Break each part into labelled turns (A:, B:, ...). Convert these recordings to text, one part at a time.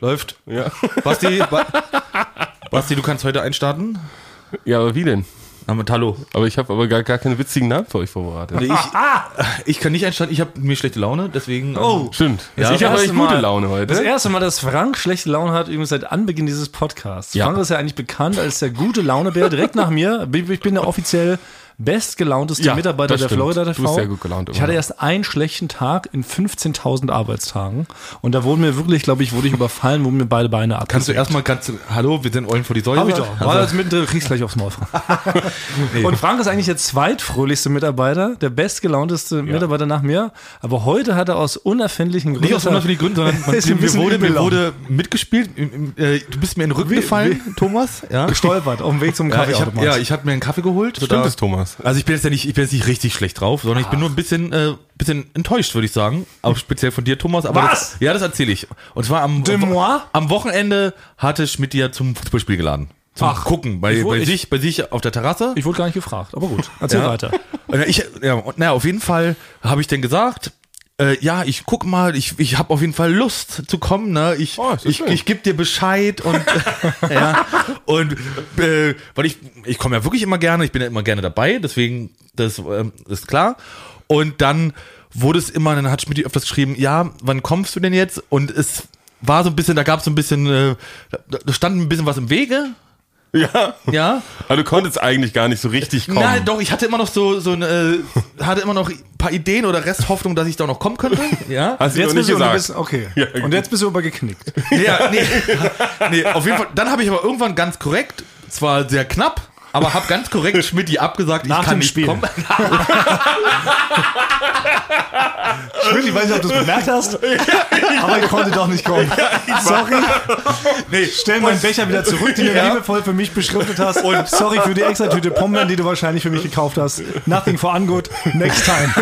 A: Läuft.
B: Ja.
A: Basti, ba Basti, du kannst heute einstarten.
B: Ja, aber wie denn?
A: Mit Hallo.
B: Aber ich habe aber gar, gar keine witzigen Namen für euch vorbereitet.
A: Nee, ich, ich kann nicht einstarten, ich habe mir schlechte Laune, deswegen. ähm,
C: Oh.
B: Stimmt.
A: Ja.
B: ich habe
C: Das
B: echt gute Laune
C: Das
B: heute.
C: erste Mal, dass Frank schlechte Laune hat, übrigens seit Anbeginn dieses Podcasts.
B: Ja.
C: Frank ist ja eigentlich bekannt als der gute Launebär. Direkt nach mir. Ich bin der offiziell bestgelaunteste
B: Ja,
C: Mitarbeiter
B: das
C: der
B: stimmt.
C: Florida
B: Du
C: TV.
B: bist sehr gut gelaunt
C: Ich hatte erst einen schlechten Tag in 15.000 Arbeitstagen. Und da wurden mir wirklich, glaube ich, wurde ich überfallen, wurden mir beide Beine ab.
A: Kannst du erstmal, du, hallo, wir sind Eulen vor die Säule.
C: Hab ich doch. War
A: Also,
C: jetzt mittendrin, du kriegst gleich aufs Maul. Und Frank ist eigentlich der zweitfröhlichste Mitarbeiter, der bestgelaunteste Mitarbeiter nach mir. Aber heute hat er aus unerfindlichen Gründen.
A: nicht aus unerfindlichen Gründen, sondern mir, wurde, mir wurde mitgespielt. äh, Du bist mir in den Rücken gefallen, Thomas. Ja.
C: gestolpert auf dem Weg zum
A: Ja, ich habe ja, hab mir einen Kaffee geholt.
B: Stimmt es, Thomas?
A: Also ich bin jetzt ja nicht, ich bin jetzt nicht richtig schlecht drauf, sondern ich bin nur ein bisschen, äh, bisschen enttäuscht, würde ich sagen. Auch speziell von dir, Thomas. Aber
C: Was?
A: Das, ja, das erzähle ich. Und zwar am,
C: moi?
A: am Wochenende hatte Schmidt ja zum Fußballspiel geladen. Zum
C: Ach,
A: Gucken bei,
C: wo-
A: bei,
C: ich-
A: sich, bei sich auf der Terrasse.
C: Ich wurde gar nicht gefragt, aber gut. Erzähl
A: Ja.
C: weiter.
A: Ich, ja, und, naja, auf jeden Fall habe ich dann gesagt, äh, ja, ich guck mal, ich, ich habe auf jeden Fall Lust zu kommen, ne? Ich,
B: Oh,
A: ich,
B: schön.
A: ich gebe dir Bescheid und ja und äh, weil ich ich komme ja wirklich immer gerne, ich bin ja immer gerne dabei, deswegen das ähm, ist klar. Und dann wurde es immer, dann hat Schmidt öfters geschrieben, ja, wann kommst du denn jetzt? Und es war so ein bisschen, da gab es so ein bisschen, äh, da stand ein bisschen was im Wege,
B: Ja.
A: ja.
B: Aber du konntest eigentlich gar nicht so richtig kommen.
A: Nein, doch, ich hatte immer noch so, so eine, äh, hatte immer noch ein paar Ideen oder Resthoffnung, dass ich da noch kommen könnte. Ja.
B: Hast du noch
C: Jetzt
B: nicht
C: bist du, du
B: gesagt.
C: bist, okay.
B: Ja,
C: Und jetzt bist du aber geknickt.
A: ja nee, nee, auf jeden Fall. Dann habe ich aber irgendwann ganz korrekt, zwar sehr knapp, aber habe ganz korrekt Schmidt abgesagt,
C: Nach
A: ich kann
C: dem
A: nicht
C: Spiel.
A: kommen.
C: Schmidt, ich weiß nicht, ob du es bemerkt hast, aber ich konnte doch nicht kommen. Sorry.
A: Nee,
C: Stell meinen Becher wieder zurück, den du
A: Ja.
C: liebevoll für mich beschriftet hast. Und sorry für die extra Tüte Pombeeren, die du wahrscheinlich für mich gekauft hast. Nothing for ungood. Next time.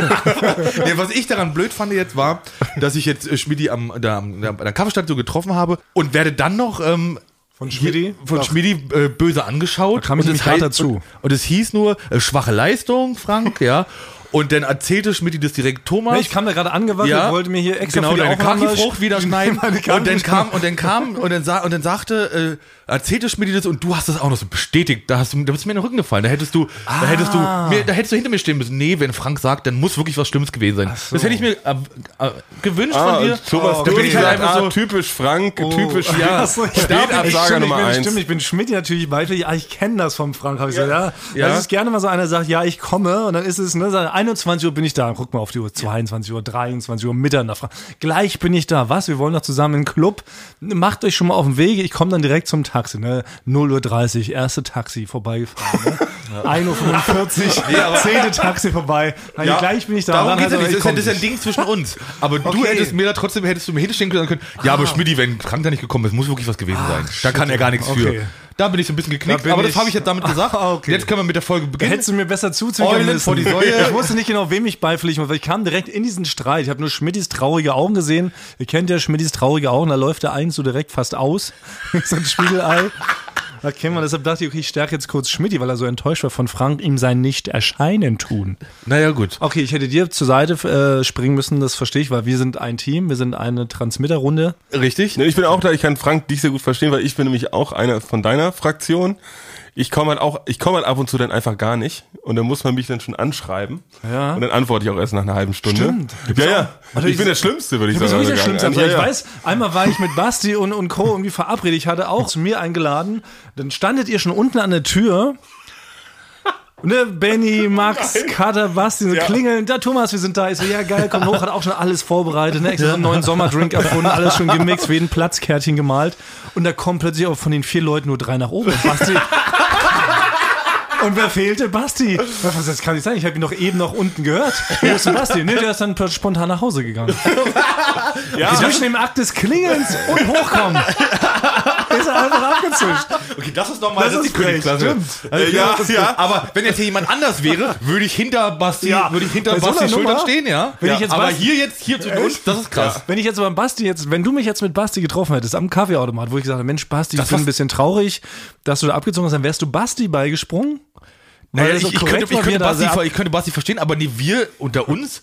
A: nee, was ich daran blöd fand jetzt war, dass ich jetzt äh, Schmidt am, da, am- da, der Kaffeestadt so getroffen habe und werde dann noch ähm,
C: Von
A: hier- von Schmidi äh, böse angeschaut.
C: Da kam ich
A: und
C: nämlich dazu.
A: Und, und es hieß nur, äh, schwache Leistung, Frank, ja. Und dann erzählte Schmidt das direkt Thomas.
C: Ich kam da gerade angewackelt, wollte mir hier extra
A: genau,
C: für die
A: deine Kaki-Frucht wieder schneiden. Und dann kam und dann kam und dann, sa und dann sagte, äh, erzählte Schmidt das und du hast das auch noch so bestätigt. Da hast du, da bist du mir in den Rücken gefallen. Da hättest du, da hättest du,
C: Ah.
A: mir, da hättest du hinter mir stehen müssen. Nee, wenn Frank sagt, dann muss wirklich was Schlimmes gewesen sein.
C: so.
A: Das hätte ich mir äh, äh, gewünscht
B: Ah,
A: von dir.
B: und Thomas,
A: da bin ich halt
B: gesagt,
A: einfach
B: ah,
A: so.
B: typisch Frank, typisch,
C: Ja,
B: ja,
C: Achso, ich
B: Nummer
C: ich bin,
B: eins.
C: Stimmt, ich bin Schmidt natürlich weiter. Ja, ich kenne das vom Frank. Hab ich so, ja.
A: Ja.
C: Das ist gerne mal so einer sagt, ja, ich komme. Und dann ist es, ne, sagt, 21 Uhr bin ich da. Guck mal auf die Uhr, 22 Uhr, 23 Uhr, Mitternacht. Gleich bin ich da. Was? Wir wollen doch zusammen in den Club. Macht euch schon mal auf den Wege. Ich komme dann direkt zum Taxi. Ne? 0 Uhr 30, erste Taxi vorbeigefahren. Ne? 1 Uhr 45, zehnte Taxi vorbei. Ja, gleich bin ich da.
A: Darum
C: Und
A: geht's ja nicht. Das ist ja, ja ein Ding zwischen uns. Aber du
C: Okay.
A: hättest mir da trotzdem, hättest du mir hinstehen können. Ja, aber Schmidt, wenn Frank da nicht gekommen ist, muss wirklich was gewesen sein. Da kann er gar nichts
C: Okay.
A: für. Da bin ich so ein bisschen
C: Da
A: geknickt,
C: bin
A: aber das habe ich jetzt damit gesagt.
C: Ah, okay.
A: Jetzt können wir mit der Folge beginnen.
C: Hättest du mir besser zuzwinkern müssen.
A: vor die Säue.
C: Ich wusste nicht genau, wem ich beipflichten muss, weil ich kam direkt in diesen Streit. Ich habe nur Schmidtis traurige Augen gesehen. Ihr kennt ja Schmidtis traurige Augen, da läuft der eigentlich so direkt fast aus. so ein Spiegelei. Da kennt man, deshalb dachte ich, okay, ich stärke jetzt kurz Schmidti, weil er so enttäuscht war von Frank, ihm sein Nicht-Erscheinen tun.
A: Naja, gut.
C: Okay, ich hätte dir zur Seite äh, springen müssen, das verstehe ich, weil wir sind ein Team, wir sind eine Transmitterrunde.
A: Richtig?
B: Nee, Ich bin auch da, ich kann Frank dich sehr gut verstehen, weil ich bin nämlich auch einer von deiner Fraktion. Ich komme halt auch, ich komme halt ab und zu dann einfach gar nicht. Und dann muss man mich dann schon anschreiben.
C: Ja.
B: Und dann antworte ich auch erst nach einer halben Stunde.
C: Stimmt.
B: Ja, ja.
C: Also
B: ich
C: ich-
B: bin der Schlimmste, würde ich
C: Du bist
B: sagen.
C: der Schlimmste.
B: Ja,
C: Ja, ich weiß, einmal war ich mit Basti und, und Co. irgendwie verabredet. Ich hatte auch zu mir eingeladen. Dann standet ihr schon unten an der Tür. Ne, Benny, Max, Kater, Basti, so
B: Ja.
C: klingeln. Da, Thomas, wir sind da. Ich so, ja, geil, komm hoch, hat auch schon alles vorbereitet. Ne? Extra so einen neuen Sommerdrink erfunden, alles schon gemixt, für jeden Platzkärtchen gemalt. Und da kommen plötzlich auch von den vier Leuten nur drei nach oben. Basti. Und wer fehlte? Basti. Was, das kann nicht sein. Ich habe ihn doch eben noch unten gehört. Wo ist denn Basti? Nee, der ist dann spontan nach Hause gegangen.
B: Ja.
C: Zwischen dem Akt des Klingelns und Hochkommen ist er einfach abgezischt.
A: Okay, das ist nochmal
C: Das
A: das
C: ist
A: die Königsklasse.
C: stimmt.
A: Also,
B: Ja, ja.
A: Aber wenn jetzt hier jemand anders wäre, würde ich hinter Basti,
C: Ja.
A: würde ich hinter
C: so
A: Basti
C: einer
A: Schultern
C: Nummer,
A: stehen, ja.
C: wenn
A: ja.
C: ich jetzt
A: aber
C: Basti-
A: hier jetzt, hier zwischen uns, das ist krass.
C: Wenn ich jetzt aber Basti jetzt, wenn du mich jetzt mit Basti getroffen hättest am Kaffeeautomat, wo ich gesagt habe, Mensch, Basti, ich
A: Das
C: bin ein bisschen traurig, dass du da abgezogen hast, dann wärst du Basti beigesprungen?
A: Naja,
C: so
A: ich, ich, könnte, ich, könnte Basti, ich könnte Basti verstehen, aber nee, wir unter uns,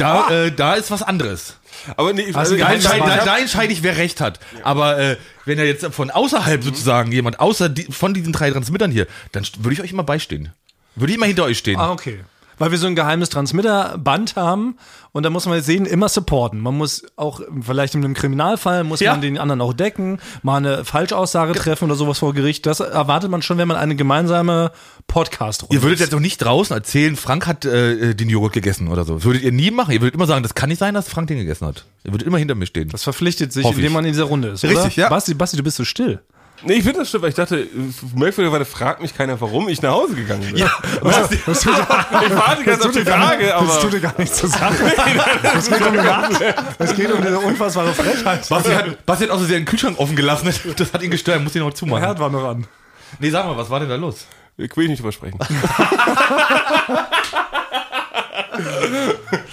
A: da, äh, da ist was anderes.
B: Aber nee,
C: du
A: Da, entscheide,
C: Ich
A: da, da entscheide ich, wer recht hat. Aber äh, wenn er jetzt von außerhalb sozusagen jemand, außer die, von diesen drei Transmittern hier, dann würde ich euch immer beistehen. Würde ich immer hinter euch stehen.
C: Ah, okay. Weil wir so ein geheimes Transmitterband haben und da muss man sehen, immer supporten. Man muss auch, vielleicht in einem Kriminalfall, muss
A: Ja.
C: man den anderen auch decken, mal eine Falschaussage treffen oder sowas vor Gericht. Das erwartet man schon, wenn man eine gemeinsame Podcast-Runde
A: Ihr würdet jetzt doch nicht draußen erzählen, Frank hat äh, den Joghurt gegessen oder so. Das würdet ihr nie machen. Ihr würdet immer sagen, das kann nicht sein, dass Frank den gegessen hat. Ihr würdet immer hinter mir stehen.
C: Das verpflichtet sich,
A: Hoffe ich.
C: indem man in dieser Runde ist.
A: Richtig,
C: oder?
A: ja.
C: Basti, Basti, du bist so still.
B: Nee, ich finde das stimmt, weil ich dachte, merkwürdigerweise fragt mich keiner, warum ich nach Hause gegangen bin.
C: Das, das, tut,
B: Ich warte ganz auf die Frage,
C: das
B: aber.
C: tut dir gar nichts zur Sache. Es geht um, es geht um diese unfassbare Frechheit.
A: Basti hat, Basti hat auch so sehr den Kühlschrank offen gelassen. Das hat ihn gestört, muss ihn noch
C: Der
A: zumachen.
C: Herd war noch an.
A: Nee, sag mal, was war denn da los?
B: Ich will nicht drüber sprechen.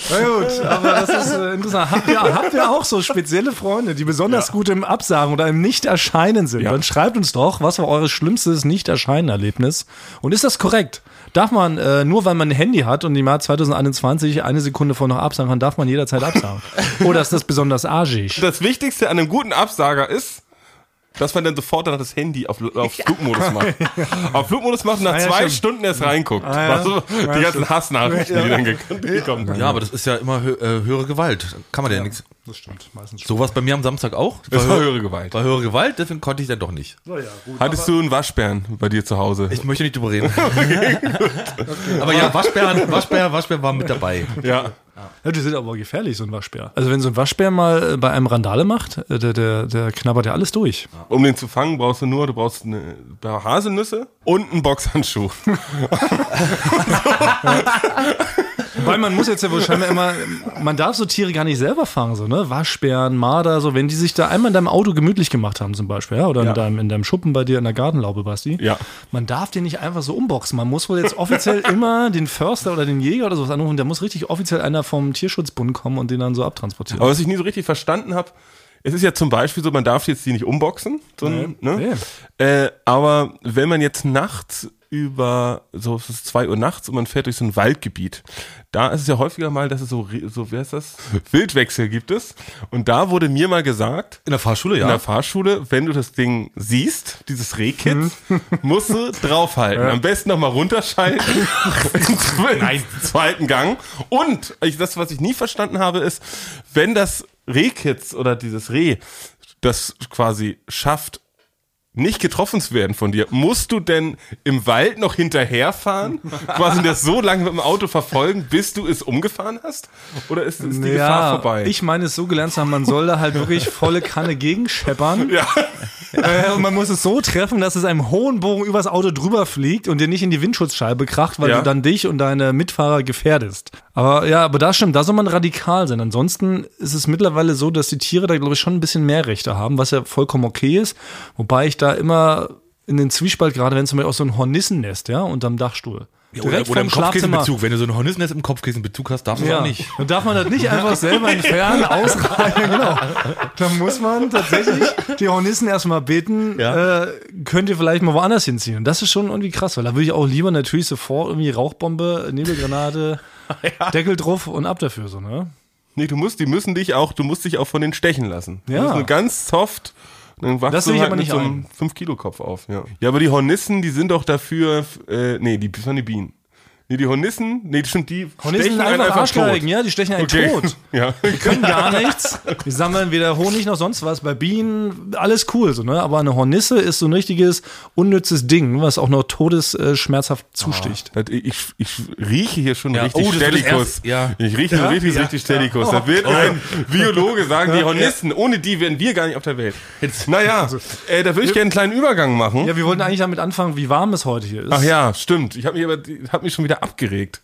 C: Na gut, aber das ist äh, interessant. Habt ihr, habt ihr auch so spezielle Freunde, die besonders gut im Absagen oder im Nicht-Erscheinen sind? Dann schreibt uns doch, was war eure schlimmstes Nicht-Erscheinen-Erlebnis? Und ist das korrekt? Darf man, äh, nur weil man ein Handy hat und im Jahr 2021 eine Sekunde vor noch absagen kann, darf man jederzeit absagen? Oder ist das besonders arschig?
B: Das Wichtigste an einem guten Absager ist, dass man dann sofort dann das Handy auf, auf Flugmodus macht. Auf Flugmodus macht und nach
C: Ah, ja,
B: zwei
C: stimmt.
B: Stunden erst reinguckt.
C: Ah, ja.
B: Also, die ganzen Hassnachrichten, die dann gek- gekommen sind.
A: Ja, aber das ist ja immer hö äh, höhere Gewalt. Kann man ja, nichts.
C: Das stimmt, meistens schon.
A: Sowas bei mir am Samstag auch.
B: Das war höhere Gewalt.
A: War höhere Gewalt, deswegen konnte ich dann doch nicht.
C: So, ja, gut.
B: Hattest du einen Waschbären bei dir zu Hause?
A: Ich möchte nicht drüber reden. Aber ja, Waschbär, Waschbär, Waschbär war mit dabei.
B: ja.
C: Ja, die sind aber gefährlich, so ein Waschbär. Also wenn so ein Waschbär mal äh, bei einem Randale macht, äh, der, der, der knabbert ja alles durch.
B: Um den zu fangen, brauchst du nur, du brauchst eine paar Haselnüsse und einen Boxhandschuh.
C: Weil man muss jetzt ja wohl scheinbar immer, man darf so Tiere gar nicht selber fangen, so, ne? Waschbären, Marder, so, wenn die sich da einmal in deinem Auto gemütlich gemacht haben, zum Beispiel, ja, oder
B: Ja.
C: In, deinem, in deinem Schuppen bei dir in der Gartenlaube, Basti.
B: Ja.
C: Man darf den nicht einfach so umboxen. Man muss wohl jetzt offiziell immer den Förster oder den Jäger oder sowas anrufen. Der muss richtig offiziell einer vom Tierschutzbund kommen und den dann so abtransportieren.
B: Aber was ich nie so richtig verstanden habe, es ist ja zum Beispiel so, man darf jetzt die nicht umboxen, so,
C: Nee.
B: ne? Äh, aber wenn man jetzt nachts über, so es ist zwei Uhr nachts und man fährt durch so ein Waldgebiet, da ist es ja häufiger mal, dass es so, so wer ist das? Wildwechsel gibt es. Und da wurde mir mal gesagt,
A: In der Fahrschule,
B: in
A: ja.
B: der Fahrschule, wenn du das Ding siehst, dieses Rehkit, musst du draufhalten. Am besten nochmal runterschalten. Nein. Zweiten Gang. Und ich, das, was ich nie verstanden habe, ist, wenn das Rehkitz oder dieses Reh das quasi schafft, nicht getroffen zu werden von dir, musst du denn im Wald noch hinterherfahren? quasi das so lange mit dem Auto verfolgen, bis du es umgefahren hast? Oder ist, ist die Gefahr vorbei?
C: Ich meine es so gelernt zu haben, man soll da halt wirklich volle Kanne gegenscheppern.
B: ja.
C: Äh, und man muss es so treffen, dass es einem hohen Bogen übers Auto drüber fliegt und dir nicht in die Windschutzscheibe kracht, weil
B: Ja.
C: du dann dich und deine Mitfahrer gefährdest. Aber ja, aber das stimmt, da soll man radikal sein. Ansonsten ist es mittlerweile so, dass die Tiere da, glaube ich, schon ein bisschen mehr Rechte haben, was ja vollkommen okay ist. Wobei ich da immer in den Zwiespalt, gerade wenn zum Beispiel auch so ein Hornissennest, ja, unterm Dachstuhl.
A: Oder, oder im Kopfkissenbezug. Wenn du so ein Hornissennest im Kopfkissenbezug hast, darfst du
C: Ja,
A: auch nicht.
C: dann darf man das nicht einfach selber entfernen, ausreichen, genau. Dann muss man tatsächlich die Hornissen erstmal beten,
A: Ja.
C: äh, könnt ihr vielleicht mal woanders hinziehen. Und das ist schon irgendwie krass, weil da würde ich auch lieber natürlich sofort irgendwie Rauchbombe, Nebelgranate, Deckel drauf und ab dafür so, ne?
B: Nee, du musst, die müssen dich auch, du musst dich auch von denen stechen lassen.
C: Ja.
B: Das ist nur ganz soft. Dann wachst
C: Das ich
B: halt
C: aber
B: mit
C: nicht
B: so einem 5-Kilo-Kopf auf. Ja. ja, aber die Hornissen, die sind doch dafür, äh, nee, die das waren die Bienen. Nee, die Hornissen, nee, schon die
C: Hornissen
B: stechen
C: sind
B: einen
C: einfach Arschgeigen,
B: tot.
C: ja, die stechen einen
B: Okay.
C: tot.
B: Ja.
C: Die können gar nichts. Die sammeln weder Honig noch sonst was. Bei Bienen, alles cool, so, ne? Aber eine Hornisse ist so ein richtiges, unnützes Ding, was auch noch todesschmerzhaft zusticht.
B: Das- Ich, ich rieche hier schon
A: Ja,
B: richtig
A: oh,
B: Stellikus.
A: ja.
B: Ich rieche schon richtig, richtig Stellikus. Da wird ein Biologe sagen, die Hornissen, ohne die wären wir gar nicht auf der Welt. Naja, äh, da würde ich gerne einen kleinen Übergang machen.
C: Ja, wir wollten eigentlich damit anfangen, wie warm es heute hier ist.
B: Ach ja, stimmt. Ich habe mich aber hab mich schon wieder abgeregt.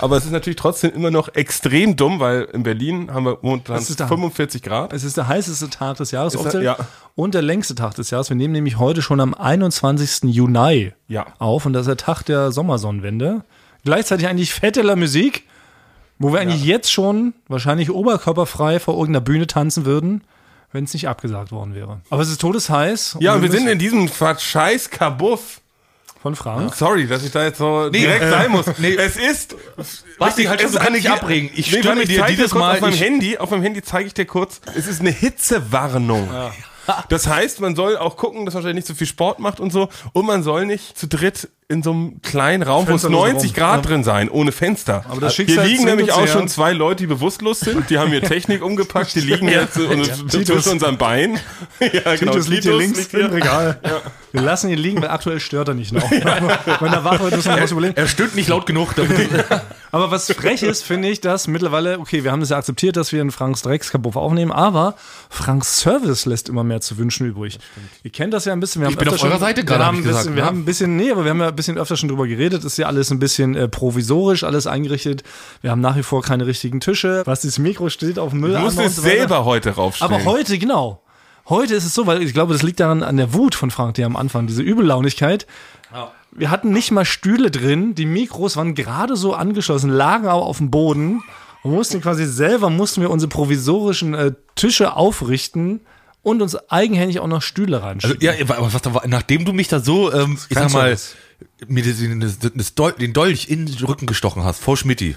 B: Aber es ist natürlich trotzdem immer noch extrem dumm, weil in Berlin haben wir momentan
C: Es ist da.
B: 45 Grad.
C: Es ist der heißeste Tag des Jahres
B: Ist
C: offiziell
B: er- ja.
C: und der längste Tag des Jahres. Wir nehmen nämlich heute schon am 21. Juni
B: Ja.
C: auf und das ist der Tag der Sommersonnenwende. Gleichzeitig eigentlich fette La Musik, wo wir eigentlich jetzt schon wahrscheinlich oberkörperfrei vor irgendeiner Bühne tanzen würden, wenn es nicht abgesagt worden wäre. Aber es ist todesheiß.
B: Ja, und wir
C: müssen-
B: sind in diesem scheiß Kabuff.
C: Von Frank.
B: Sorry, dass ich da jetzt so direkt
A: äh,
B: sein muss.
A: nee.
B: Es ist.
A: Basti, halt
B: es
A: du kannst abregen. Ich stimme
B: warte,
A: dir dieses Mal,
B: Auf meinem
A: ich-
B: Handy, auf meinem Handy zeige ich dir kurz. Es ist eine Hitzewarnung. Das heißt, man soll auch gucken, dass man wahrscheinlich nicht so viel Sport macht und so. Und man soll nicht zu dritt in so einem kleinen Raum, wo es
C: Fensterloser
B: 90
C: Raum,
B: Grad drin sein, ohne Fenster.
C: Aber das
B: Hier
C: Schicksal
B: liegen
C: zwingt
B: nämlich auch
C: ja.
B: schon zwei Leute, die bewusstlos sind. Die haben hier Technik umgepackt. Die liegen jetzt äh,
C: Titus.
B: zwischen unseren Beinen. ja, genau.
C: Titus liegt hier links
B: liegt
C: im Regal. Wir lassen ihn liegen, weil aktuell stört er nicht noch. Wenn er wach wird, müssen wir was überlegen.
A: Er stöhnt nicht laut genug.
C: Aber was frech ist, finde ich, dass mittlerweile, okay, wir haben das ja akzeptiert, dass wir in Franks Dreckskabuff aufnehmen, aber Franks Service lässt immer mehr zu wünschen übrig. Ihr kennt das ja ein bisschen. Wir haben
A: bin
C: öfter
A: auf eurer Seite gerade, hab
C: haben
A: ich
C: ein bisschen,
A: gesagt,
C: Wir
A: ne?
C: haben ein bisschen, nee, aber wir haben ja ein bisschen öfter schon drüber geredet. Ist ja alles ein bisschen äh, provisorisch, alles eingerichtet. Wir haben nach wie vor keine richtigen Tische. Was dieses Mikro steht auf dem Müll.
B: Du musst es selber heute raufstellen.
C: Aber heute, genau. Heute ist es so, weil ich glaube, das liegt daran an der Wut von Frank, die am Anfang, diese Übellaunigkeit. Wir hatten nicht mal Stühle drin, die Mikros waren gerade so angeschlossen, lagen aber auf dem Boden und mussten quasi selber, mussten wir unsere provisorischen äh, Tische aufrichten und uns eigenhändig auch noch Stühle reinschieben.
A: ja, aber was da war, nachdem du mich da so, ähm, ich sag mal, mir den, Dol den Dolch in den Rücken gestochen hast, vor Schmidti,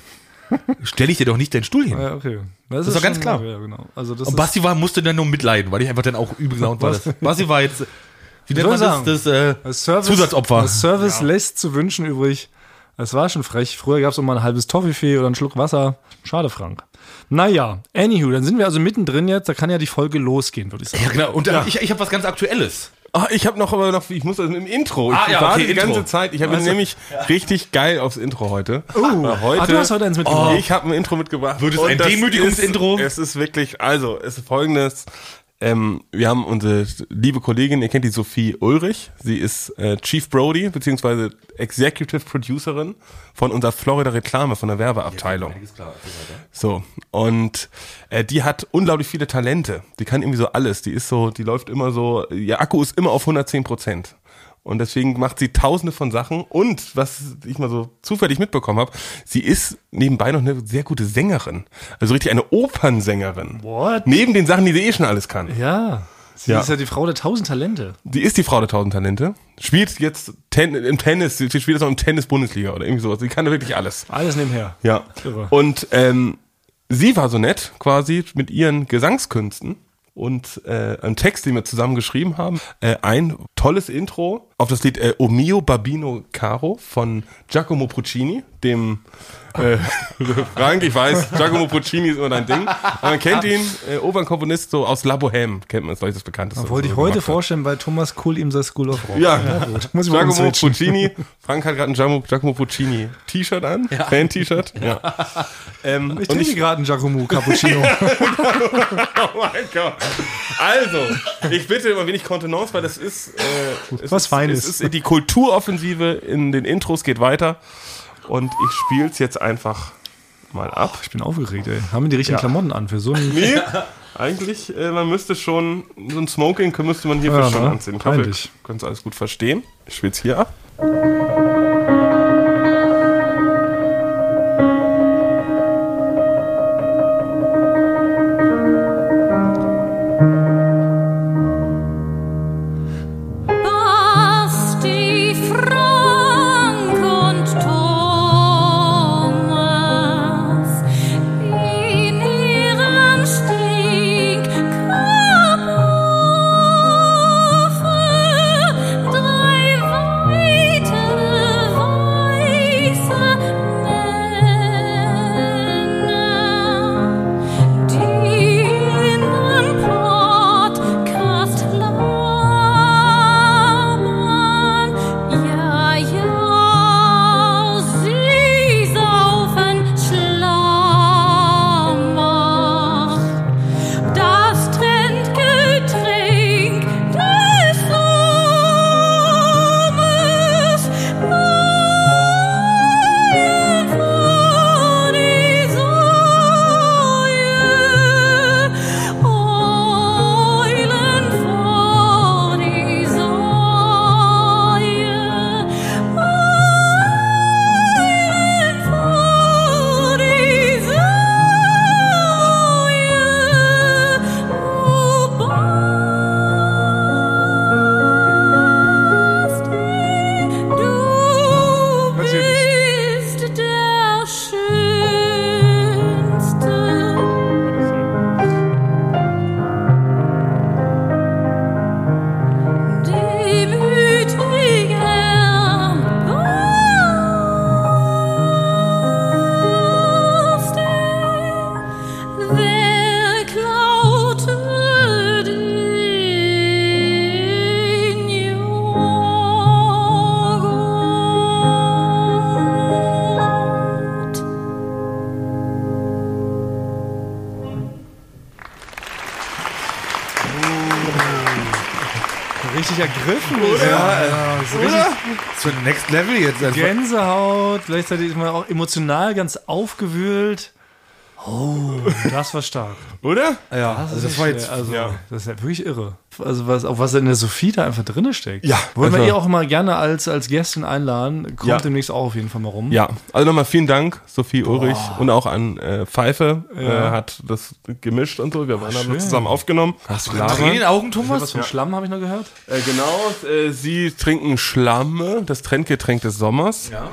A: stelle ich dir doch nicht deinen Stuhl hin.
C: ja, okay. Das,
A: ist doch ganz klar.
C: Ja, genau. Also das
A: Und Basti war, musste dann nur mitleiden, weil ich einfach dann auch übel gelaunt war. Das. Basti war jetzt, wie nennt
C: soll
A: man das,
C: sagen?
A: das äh,
C: Das Service,
A: Zusatzopfer.
C: Das Service lässt zu wünschen übrig. Es war schon frech. Früher gab es auch mal ein halbes Toffifee oder einen Schluck Wasser. Schade, Frank. Naja, anywho, dann sind wir also mittendrin jetzt. Da kann ja die Folge losgehen, würde ich sagen.
A: ja, genau. Und dann, ich, ich habe was ganz Aktuelles.
B: Ah, ich habe noch aber noch, ich muss also im Intro. Ich
A: Ah, ja,
B: warte
A: okay,
B: die
A: Intro.
B: ganze Zeit. Ich habe nämlich richtig geil aufs Intro heute.
C: Oh,
B: Weil heute
C: ah, du hast heute eins mitgebracht.
B: Ich habe ein Intro mitgebracht.
A: Wird es ein Demütigungsintro?
B: Es ist wirklich, also es ist folgendes. Ähm, wir haben unsere liebe Kollegin, ihr kennt die Sophie Ulrich. Sie ist äh, Chief Brody, beziehungsweise Executive Producerin von unserer Florida Reklame, von der Werbeabteilung. So, und äh, die hat unglaublich viele Talente. Die kann irgendwie so alles. Die ist so, die läuft immer so, ihr Akku ist immer auf 110 Prozent. Und deswegen macht sie tausende von Sachen. Und was ich mal so zufällig mitbekommen habe, sie ist nebenbei noch eine sehr gute Sängerin. Also richtig eine Opernsängerin.
C: What?
B: Neben den Sachen, die sie eh schon alles kann.
C: Ja. Sie
B: Ja.
C: ist ja die Frau der tausend Talente.
B: Die ist die Frau der tausend Talente. Spielt jetzt Ten im Tennis, sie spielt jetzt auch im Tennis-Bundesliga oder irgendwie sowas. Sie kann wirklich alles.
C: Alles nebenher.
B: Ja. Und ähm, sie war so nett, quasi mit ihren Gesangskünsten und äh, einem Text, den wir zusammen geschrieben haben, äh, ein tolles Intro auf das Lied äh, O mio Babino Caro von Giacomo Puccini, dem äh, Frank, ich weiß, Giacomo Puccini ist immer dein Ding. Aber man kennt ihn, äh, Opernkomponist so aus La Bohème, kennt man, ist vielleicht das bekannteste.
C: Wollte ich
B: was er
C: heute vorstellen, weil Thomas Kuhl ihm das School of Rock.
B: Ja,
C: Muss ich mal
B: Giacomo. Puccini. Frank hat gerade ein Giacomo, Giacomo Puccini T-Shirt an, Fan-T-Shirt. Ja. Ähm,
C: Ich trinke gerade einen Giacomo Cappuccino.
B: Oh mein Gott. Also, ich bitte immer wenig Kontenance, weil das ist, äh,
C: Was
B: ist,
C: Feines.
B: Es ist die Kulturoffensive in den Intros geht weiter und ich spiel's jetzt einfach mal ab.
C: ich bin aufgeregt, ey. Haben wir die richtigen
B: Ja.
C: Klamotten an für so einen...
B: Nee, eigentlich, äh, man müsste schon, so ein Smoking müsste man hierfür
C: Ja,
B: schon
C: ne?
B: anziehen. Ich hoffe, ihr könnt es alles gut verstehen. Ich spiel's hier ab.
C: Richtig ergriffen. Oder? Ja, ja, so richtig
A: So Next Level jetzt. Also,
C: Gänsehaut, gleichzeitig immer auch emotional ganz aufgewühlt. Oh, das war stark.
B: Oder?
A: ja, also das war jetzt.
C: also,
B: ja.
C: das ist ja wirklich irre. Also was, auch was in der Sophie da einfach drinne steckt.
B: Ja,
C: Wollen wir
B: also-
C: ihr auch mal gerne als, als Gästin einladen. Kommt
B: Ja.
C: demnächst auch auf jeden Fall mal rum.
B: Ja, also nochmal vielen Dank, Sophie Ulrich und auch an äh, Pfeife, äh, hat das gemischt und so. Wir waren das zusammen aufgenommen.
A: Hast du Tränen in den Augen, Thomas?
C: Was für ein Schlamm habe ich noch gehört?
B: Äh, genau, äh, sie trinken Schlamme, das Trendgetränk des Sommers.
A: Ja.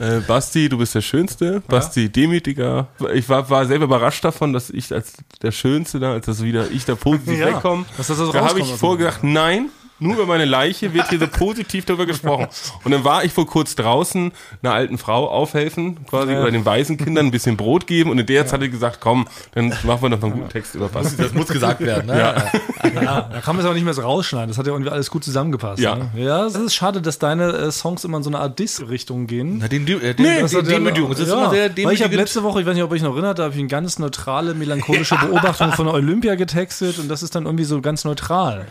B: Äh, Basti, du bist der Schönste. Basti, demütiger. Ich war, war selber überrascht davon, dass ich als der Schönste da, als das wieder ich da positiv
C: Ja,
B: wegkomme.
C: dass das so
B: da habe ich vorgedacht, nein, nur über meine Leiche wird hier so positiv darüber gesprochen. Und dann war ich wohl kurz draußen einer alten Frau aufhelfen, quasi, oder den Waisenkindern ein bisschen Brot geben. Und in der Zeit hat ich gesagt, komm, dann machen wir noch mal einen guten Text über Basti.
A: Das muss gesagt werden, ne?
B: Ja.
C: Ja, da kann man es auch nicht mehr so rausschneiden. Das hat ja irgendwie alles gut zusammengepasst.
B: Ja.
C: Ne? ja es ist schade, dass deine äh, Songs immer in so eine Art Diss-Richtung gehen.
A: Na, den, äh, den,
C: Das
A: den
C: ja-.
A: Das ist
C: ja,
A: immer sehr
C: Weil ich habe letzte Woche, ich weiß nicht, ob euch noch erinnert, da habe ich eine ganz neutrale, melancholische Beobachtung von Olympia getextet und das ist dann irgendwie so ganz neutral.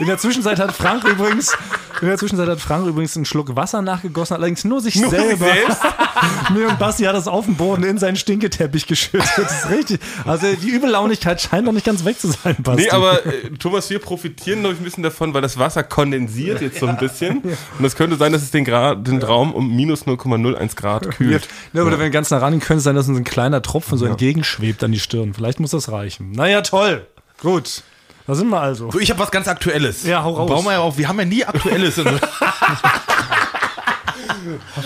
C: In der Zwischenzeit hat Frank übrigens, in der Zwischenzeit hat Frank übrigens einen Schluck Wasser nachgegossen, allerdings nur sich selber.
B: selbst?
C: Mir und Basti hat das auf dem Boden in seinen Stinketeppich geschüttet. Das ist richtig. Also die Übellaunigkeit scheint noch nicht ganz weg zu sein, Basti.
B: Nee, aber äh, Thomas, wir profitieren glaube ich ein bisschen davon, weil das Wasser kondensiert jetzt so ein bisschen. Und es könnte sein, dass es den, Grad, den Raum um minus 0,01 Grad kühlt.
C: Ja, oder wenn wir ganz nah rangehen, könnte es sein, dass uns ein kleiner Tropfen so entgegenschwebt an die Stirn. Vielleicht muss das reichen. Naja, toll. Gut. Da sind wir also.
A: So, ich habe was ganz Aktuelles.
C: Ja, hau raus.
A: Brauchen wir ja auch. Wir haben ja nie Aktuelles.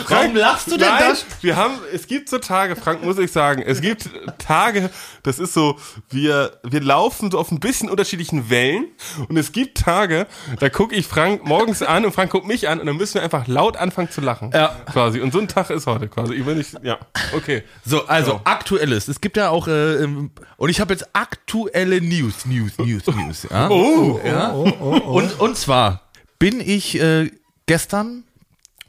A: Warum lachst du denn
B: Nein,
A: das?
B: wir haben, es gibt so Tage, Frank, muss ich sagen, es gibt Tage, das ist so, wir, wir laufen so auf ein bisschen unterschiedlichen Wellen und es gibt Tage, da gucke ich Frank morgens an und Frank guckt mich an und dann müssen wir einfach laut anfangen zu lachen.
A: Ja.
B: Quasi. Und so ein Tag ist heute quasi. Ich will nicht, ja, okay.
A: So, also aktuelles. Es gibt ja auch äh, und ich habe jetzt aktuelle News, News, News, News. Ja?
B: Oh,
A: ja. Und und zwar bin ich äh, gestern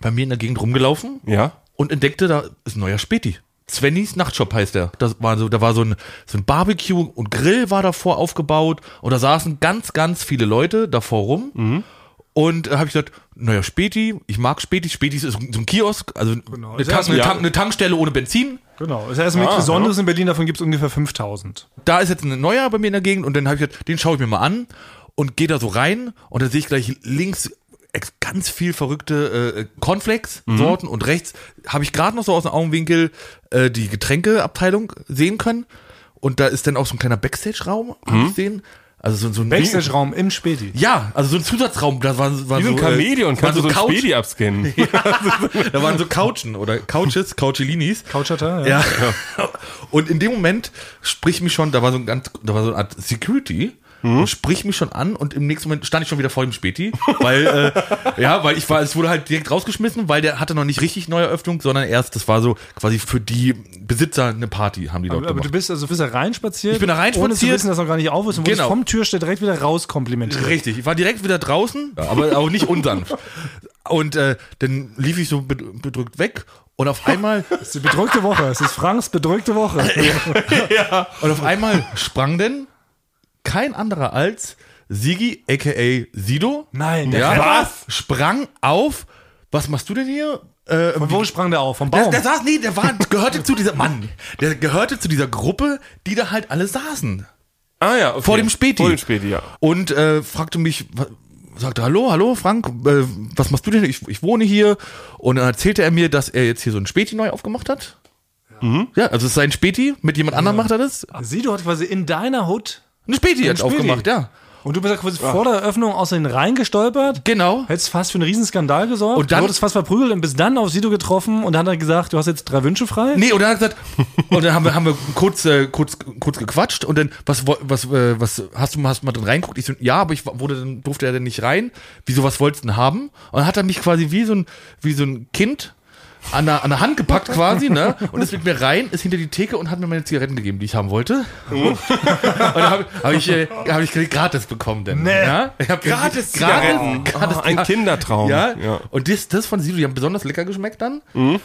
A: bei mir in der Gegend rumgelaufen
B: ja.
A: und entdeckte, da ist ein neuer Späti. Svennys Nachtshop heißt der. Das war so, da war so ein, so ein Barbecue und Grill war davor aufgebaut und da saßen ganz, ganz viele Leute davor rum. Und da habe ich gesagt, naja, Späti, ich mag Späti. Späti ist so ein Kiosk, also eine,
C: Ist
A: Tank, eine. Tank, eine Tankstelle ohne Benzin.
C: Genau. Das ist erstmal nichts
B: Ah,
C: Besonderes in Berlin, davon gibt es ungefähr 5000.
A: Da ist jetzt ein neuer bei mir in der Gegend und dann habe ich gesagt, den schaue ich mir mal an und gehe da so rein und dann sehe ich gleich links ganz viel verrückte äh, Cornflakes-Sorten und rechts habe ich gerade noch so aus dem Augenwinkel äh, die Getränkeabteilung sehen können und da ist dann auch so ein kleiner Backstage-Raum, habe ich gesehen. Also so, so ein
C: Backstage-Raum im Späti.
A: Ja, also so ein Zusatzraum, da waren, waren
B: Wie so ein
A: äh,
B: Chameleon,
A: waren
B: kannst du so ein Spedi abscannen.
A: da waren so Couchen oder Couches, Couchelinis.
C: Couchata,
A: Ja. Und in dem Moment sprich mich schon, da war so ein ganz, da war so eine Art Security. Und sprich mich schon an und im nächsten Moment stand ich schon wieder vor dem Späti, weil äh, ja, weil ich war, es wurde halt direkt rausgeschmissen, weil der hatte noch nicht richtig neue Eröffnung, sondern erst, das war so quasi für die Besitzer eine Party, haben die dort
C: Aber, aber du
A: gemacht.
C: bist also bist da reinspaziert.
A: Ich bin da
C: Ohne zu
A: reinspaziert.
C: wissen, dass noch gar nicht auf ist und
A: Genau.
C: vom Türsteher direkt wieder rauskomplimentiert.
A: Richtig, ich war direkt wieder draußen, aber auch nicht unsanft. Und äh, dann lief ich so bed- bedrückt weg und auf einmal
C: Das ist die bedrückte Woche. Es ist Franks bedrückte Woche.
A: Und auf einmal sprang denn kein anderer als Sigi, aka Sido.
C: Nein, der
A: ja,
C: Rapper?
A: sprang auf. Was machst du denn hier? Äh,
C: Von wo sprang der auf? Vom
A: der,
C: Baum?
A: der saß, nee, der war, gehörte zu dieser, Mann, der gehörte zu dieser Gruppe, die da halt alle saßen.
B: Ah ja, okay.
A: Vor dem Späti.
B: Vor dem Späti, ja.
A: Und äh, fragte mich, sagte, hallo, hallo Frank, äh, was machst du denn? Ich, ich wohne hier. Und dann erzählte er mir, dass er jetzt hier so ein Späti neu aufgemacht hat. Ja, also es ist sein Späti, mit jemand anderem macht er das.
C: Sido hat quasi in deiner Hut
A: Ein Späti hat aufgemacht, ja.
C: und du bist ja quasi vor der Eröffnung aus den Reihen gestolpert.
A: Genau.
C: Hättest fast für einen Riesenskandal gesorgt.
A: Und dann-
C: wurdest fast verprügelt und bist dann auf Sido getroffen und dann hat er gesagt, du hast jetzt drei Wünsche frei.
A: Nee, und dann hat er gesagt, und dann haben wir, haben wir kurz, äh, kurz, kurz gequatscht und dann, was, was, äh, was, hast du mal, hast du mal drin reinguckt? Ich so, ja, aber ich wurde dann, durfte er denn nicht rein. Wieso, was wolltest du denn haben? Und dann hat er mich quasi wie so ein, wie so ein Kind an der, an der Hand gepackt quasi, ne? Und ist mit mir rein, ist hinter die Theke und hat mir meine Zigaretten gegeben, die ich haben wollte. und dann habe hab ich, äh, hab ich gratis bekommen, denn.
C: Nee.
A: Ja? Ich hab
B: Gratis
A: gratis,
B: Zigaretten.
A: gratis
B: Ah, ein Kindertraum.
A: ja?
B: ja.
A: Und das, das von Sido, die haben besonders lecker geschmeckt dann.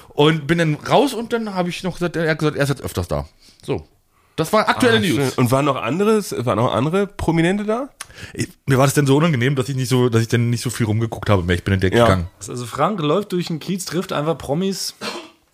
A: Und bin dann raus und dann habe ich noch gesagt, er hat gesagt, er ist jetzt öfters da. So. Das war aktuelle
B: Schön.
A: News.
B: Und waren noch anderes, waren noch andere Prominente da?
A: Ich, mir war das denn so unangenehm, dass ich nicht so, dass ich denn nicht so viel rumgeguckt habe, mehr. Ich bin in den Deck
B: Ja.
A: gegangen.
C: Also Frank läuft durch den Kiez, trifft einfach Promis.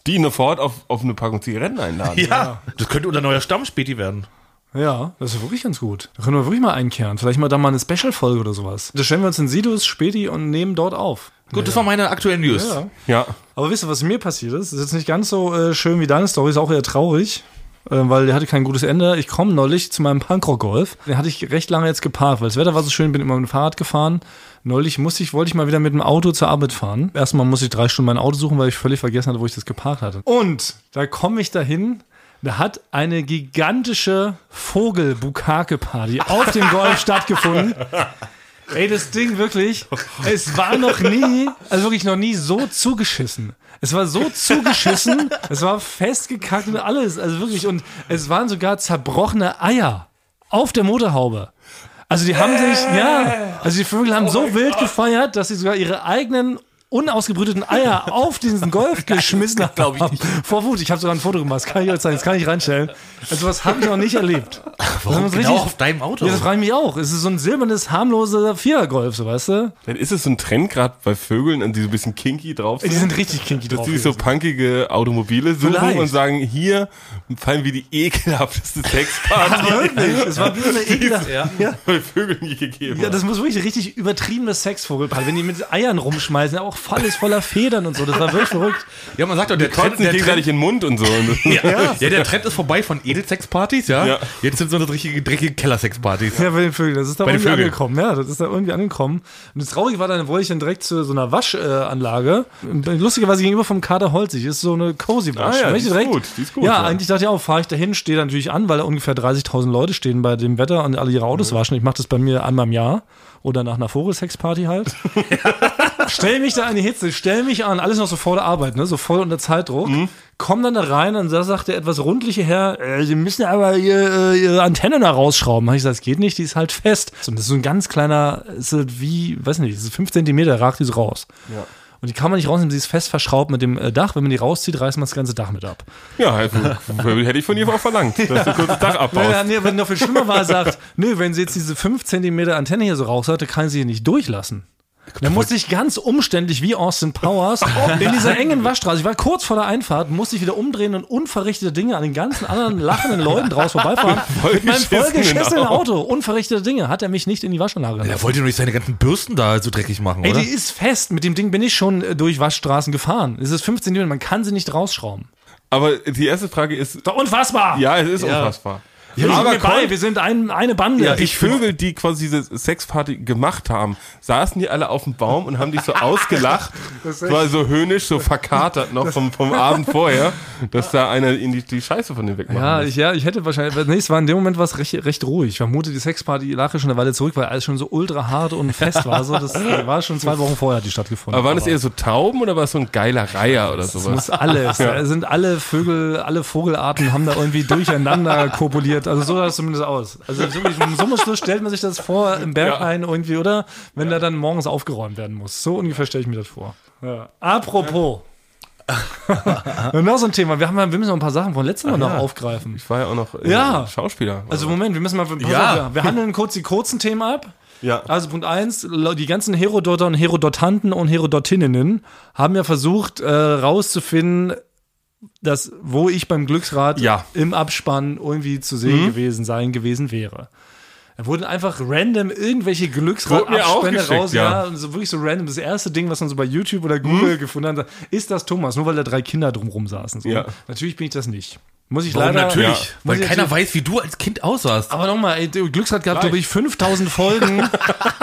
B: Die ihn sofort auf, auf eine Packung Zigaretten einladen.
A: Ja, das könnte unser neuer Stammspäti werden.
C: Ja, das ist wirklich ganz gut. Da können wir wirklich mal einkehren. Vielleicht mal da mal eine Special-Folge oder sowas. Da stellen wir uns in Sidus, Späti und nehmen dort auf.
A: Gut, das war meine aktuelle News.
C: Ja.
B: Ja.
C: Aber wisst ihr, was mir passiert ist? Das ist jetzt nicht ganz so äh, schön wie deine Story, ist auch eher traurig. Äh, weil der hatte kein gutes Ende. Ich komme neulich zu meinem Punkrock-Golf. Den hatte ich recht lange jetzt geparkt, weil das Wetter war so schön, bin immer mit dem Fahrrad gefahren. Neulich musste ich, wollte ich mal wieder mit dem Auto zur Arbeit fahren. Erstmal musste ich drei Stunden mein Auto suchen, weil ich völlig vergessen hatte, wo ich das geparkt hatte. Und da komme ich dahin. Da hat eine gigantische Vogel-Bukake-Party auf dem Golf stattgefunden. Ey, das Ding wirklich, es war noch nie, also wirklich noch nie so zugeschissen. Es war so zugeschissen, es war festgekackt und alles, also wirklich, und es waren sogar zerbrochene Eier auf der Motorhaube. Also die haben sich, ja, also die Vögel haben so wild gefeiert, dass sie sogar ihre eigenen unausgebrüteten Eier auf diesen Golf geschmissen haben. Vor Wut. Ich habe sogar ein Foto gemacht. Das kann ich euch zeigen. Das kann ich reinstellen. Also was habe ich noch nicht erlebt.
A: Warum
C: Das ist
A: genau
C: richtig-
A: auf deinem Auto?
C: Ja, das frage ich mich auch. Es ist so ein silbernes, harmloser Vierergolf, so weißt du?
B: Dann ist es so ein Trend gerade bei Vögeln, die so ein bisschen kinky drauf
C: Die
B: sind.
C: sind richtig kinky
B: dass
C: drauf.
B: die sich so punkige Automobile suchen
C: Vielleicht.
B: und sagen, hier fallen wir die ekelhafteste Sexparty,
C: Wirklich. Es war wie so eine ekelhafte.
A: Ja.
C: Ja.
B: bei Vögeln je gegeben
C: Ja, das muss wirklich richtig übertriebenes Sexvogelparty. Wenn die mit Eiern rumschmeißen, auch voll ist voller Federn und so. Das war wirklich verrückt.
A: Ja, man sagt doch, der Trend, der
B: gegenseitig in den Mund und so.
A: ja, ja, der Trend ist vorbei von Edelsexpartys, ja?
B: Ja.
A: Jetzt sind so eine richtige, dreckige Kellersexpartys.
C: Ja, bei den Vögeln. Das ist da
A: Bei
C: irgendwie angekommen. Ja, das ist da irgendwie angekommen. Und das Traurige war, dann wollte ich dann direkt zu so einer Waschanlage. Lustigerweise gegenüber vom Kader Holzig. Ist so eine Cozy Wasch.
B: Ah ja, die ist
C: direkt,
B: gut, die ist gut,
C: Ja,
B: ja.
C: eigentlich dachte ich auch, fahre ich dahin, stehe da natürlich an, weil da ungefähr 30.000 Leute stehen bei dem Wetter und alle ihre Autos
B: Mhm.
C: waschen. Ich mache das bei mir einmal im Jahr. Oder nach einer Vogelsexparty halt. stell mich da an die Hitze, stell mich an, alles noch so vor der Arbeit, ne? so voll unter Zeitdruck.
B: Mhm.
C: Komm dann da rein und da sagt der etwas rundliche Herr, äh, Sie müssen aber ihr, äh, Ihre Antenne da rausschrauben. Hab ich gesagt, das geht nicht, die ist halt fest. Und das ist so ein ganz kleiner, ist halt wie, weiß nicht, das ist fünf Zentimeter, ragt die so raus.
B: Ja.
C: Und die kann man nicht rausnehmen, sie ist fest verschraubt mit dem äh, Dach. Wenn man die rauszieht, reißt man das ganze Dach mit ab.
B: Ja, also, hätte ich von dir auch verlangt, dass du kurz das Dach abbaust.
C: Ja, nee, wenn noch viel schlimmer war, er sagt, nö, wenn sie jetzt diese 5 cm Antenne hier so raus hat, dann kann sie hier nicht durchlassen. Dann musste ich ganz umständlich wie Austin Powers in dieser engen Waschstraße, ich war kurz vor der Einfahrt, musste ich wieder umdrehen und unverrichtete Dinge an den ganzen anderen lachenden Leuten draus vorbeifahren. mit meinem
B: Vollgeschissenen Auto.
C: Auto. Unverrichtete Dinge. Hat er mich nicht in die Waschanlage
A: Er
C: gelassen.
A: wollte nur nicht seine ganzen Bürsten da so dreckig machen,
C: Ey,
A: oder?
C: die ist fest. Mit dem Ding bin ich schon äh, durch Waschstraßen gefahren. Es ist 15 cm, man kann sie nicht rausschrauben.
B: Aber die erste Frage ist,
C: Doch unfassbar!
B: ja, es ist unfassbar.
C: Wir sind
B: aber
C: bei, wir sind ein, eine Bande.
B: Ja, die Vögel, die quasi diese Sexparty gemacht haben, saßen die alle auf dem Baum und haben dich so ausgelacht. Das war so höhnisch, so verkatert noch vom, vom Abend vorher, dass da einer ihnen die, die Scheiße von denen wegmachen
C: Ja, ich, ja, ich hätte wahrscheinlich, nee, es war in dem Moment was recht, recht ruhig. Ich vermute, die Sexparty lag ja schon eine Weile zurück, weil alles schon so ultra hart und fest war. So, das war schon zwei Wochen vorher, hat die stattgefunden.
B: Aber waren es eher so Tauben oder war es so ein geiler Reiher oder
C: Das
B: sowas?
C: muss alles. Da sind alle Vögel, alle Vogelarten haben da irgendwie durcheinander kopuliert. Also so sah es zumindest aus. Also im Sommerschluss stellt man sich das vor im Berghain irgendwie, oder? Wenn da dann morgens aufgeräumt werden muss. So ungefähr stelle ich mir das vor. Ja. Apropos. Noch so ein Thema. Wir, haben, ja- wir müssen noch ein paar Sachen von letztem Mal noch aufgreifen.
B: Ich war ja auch noch äh,
C: Ja.
B: Schauspieler.
C: Also Moment, wir müssen mal,
A: Ja.
C: auf, wir handeln kurz die kurzen Themen ab.
B: ja.
C: Also Punkt eins: die ganzen Herodoter und Herodotanten und Herodotinnen haben ja versucht äh, rauszufinden, dass wo ich beim Glücksrad
B: Ja.
C: im Abspann irgendwie zu sehen gewesen sein gewesen wäre. Da wurden einfach random irgendwelche Glücksrad-Abspende raus,
B: ja.
C: ja. und so wirklich so random. Das erste Ding, was man so bei YouTube oder Google gefunden hat, ist das Thomas, nur weil da drei Kinder drumrum saßen. So.
B: Ja.
C: Natürlich bin ich das nicht. Muss ich
A: Warum
C: leider.
A: natürlich?
C: Ja.
A: Weil keiner
C: natürlich-
A: weiß, wie du als Kind aussahst.
C: aber nochmal, Glücksrad gab, glaube ich, 5000 Folgen.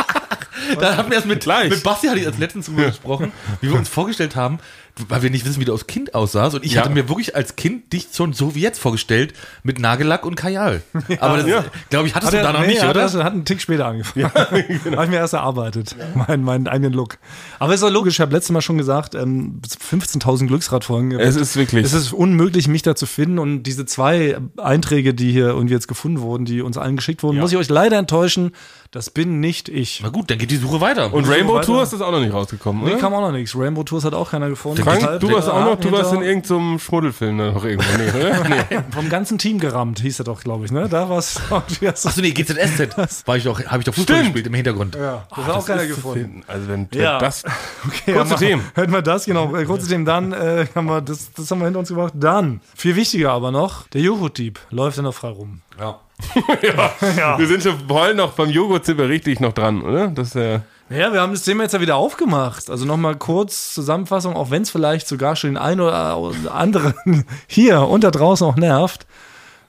A: Da haben wir erst mit,
B: Gleich.
A: mit Basti hatte ich als letztens drüber gesprochen, wie wir uns vorgestellt haben, weil wir nicht wissen, wie du als Kind aussahst. Und ich
B: Ja.
A: hatte mir wirklich als Kind dich schon so wie jetzt vorgestellt, mit Nagellack und Kajal. Aber das,
B: Ja.
A: glaube ich, hattest
C: Hat
A: du da noch
C: nee,
A: nicht, oder?
C: erst- hat einen Tick später angefangen. Habe ich mir erst erarbeitet, meinen, meinen eigenen Look. Aber ist doch logisch, ich habe letztes Mal schon gesagt, ähm, 15.000 Glücksradfolgen.
B: Es ist wirklich.
C: Es ist unmöglich, mich da zu finden. Und diese zwei Einträge, die hier irgendwie jetzt gefunden wurden, die uns allen geschickt wurden, muss ich euch leider enttäuschen. Das bin nicht ich.
A: Na gut, dann geht die Suche weiter.
B: Und Rainbow
C: weiter.
B: Tours ist auch noch nicht rausgekommen,
C: Nee,
B: oder?
C: kam auch noch nichts. Rainbow Tours hat auch keiner gefunden.
B: Frank,
C: Deshalb,
B: du warst auch noch, du warst in irgendeinem Schmuddelfilm da noch irgendwo. Nee, oder? Nee.
C: Vom ganzen Team gerammt, hieß er doch, glaube ich, ne? Da war es.
A: Achso, nee, GZSZ. War ich doch, habe ich doch Fußball
B: Stimmt.
A: gespielt im Hintergrund.
C: Ja, das hat auch keiner
B: ist zu
C: gefunden.
B: finden. Also wenn
C: Ja.
B: das
C: Okay,
B: Kurze
C: ja,
B: Themen.
C: Hört mal das, genau. äh, Kurze Themen. Dann äh, haben wir das, das haben wir hinter uns gebracht. Dann, viel wichtiger aber noch, der Joghurt-Dieb läuft ja noch frei rum.
A: Ja.
B: Wir sind schon voll noch beim Joghurt sind wir richtig noch dran, oder? Das ist ja
C: Ja, wir haben das Thema jetzt ja wieder aufgemacht. Also nochmal kurz Zusammenfassung, auch wenn es vielleicht sogar schon den einen oder anderen hier und da draußen auch nervt.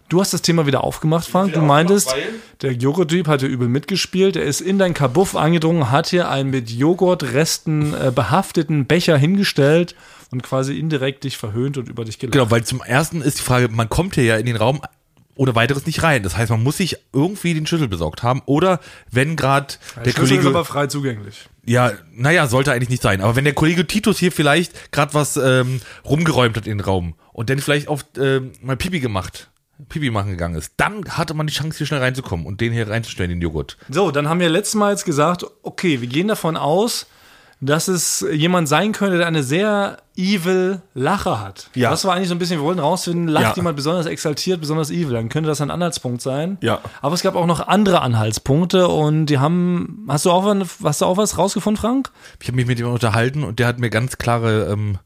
C: Du hast das Thema wieder aufgemacht, Frank. Du meintest, der Joghurt-Typ hat ja übel mitgespielt. Er ist in dein Kabuff eingedrungen, hat hier einen mit Joghurtresten äh, behafteten Becher hingestellt und quasi indirekt dich verhöhnt und über dich gelacht.
A: Genau, weil zum ersten ist die Frage, man kommt hier ja in den Raum ohne weiteres nicht rein. Das heißt, man muss sich irgendwie den Schlüssel besorgt haben. Oder wenn gerade der,
C: der Schlüssel ist
A: Kollege.
C: aber frei zugänglich.
A: Ja, naja, sollte eigentlich nicht sein. Aber wenn der Kollege Titus hier vielleicht gerade was ähm, rumgeräumt hat in den Raum und dann vielleicht auf ähm, mal Pipi gemacht, Pipi machen gegangen ist, dann hatte man die Chance, hier schnell reinzukommen und den hier reinzustellen, den Joghurt.
C: So, dann haben wir letztes Mal jetzt gesagt, okay, wir gehen davon aus, dass es jemand sein könnte, der eine sehr evil Lache hat.
B: Ja.
C: Das war eigentlich so ein bisschen, wir wollten rausfinden, lacht
B: Ja.
C: jemand besonders exaltiert, besonders evil, dann könnte das ein Anhaltspunkt sein.
B: Ja.
C: Aber es gab auch noch andere Anhaltspunkte und die haben, hast du auch, was- hast du auch was rausgefunden, Frank?
A: Ich habe mich mit ihm unterhalten und der hat mir ganz klare, ähm,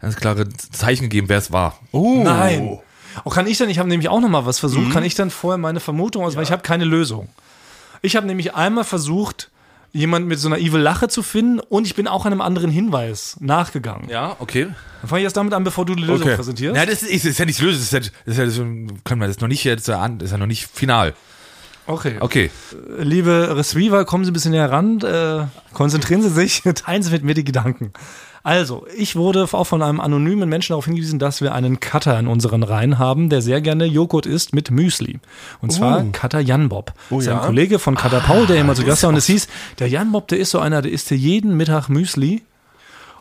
A: ganz klare Zeichen gegeben, wer es war.
B: Oh.
C: Nein. Auch kann ich dann, ich habe nämlich auch noch mal was versucht, kann ich dann vorher meine Vermutung aus, weil ich habe keine Lösung. Ich habe nämlich einmal versucht, jemand mit so einer evil Lache zu finden und ich bin auch einem anderen Hinweis nachgegangen.
A: Ja, okay.
C: Dann fange ich erst damit an, bevor du die Lösung
B: Okay.
C: präsentierst.
A: Ja, das ist, ist, ist ja nicht lösen, das ist ja, das ist ja, das können wir das ist noch nicht jetzt an, das ist ja noch nicht final.
C: Okay.
A: Okay.
C: Liebe Receiver, kommen Sie ein bisschen näher ran, äh, konzentrieren Sie sich, teilen Sie mit mir die Gedanken. Also, ich wurde auch von einem anonymen Menschen darauf hingewiesen, dass wir einen Cutter in unseren Reihen haben, der sehr gerne Joghurt isst mit Müsli. Und zwar Cutter Jan Bob. das ist ein
B: ja?
C: Kollege von Cutter Paul, der immer zu Gast war. Und es hieß, der Jan Bob, der ist so einer, der isst hier jeden Mittag Müsli.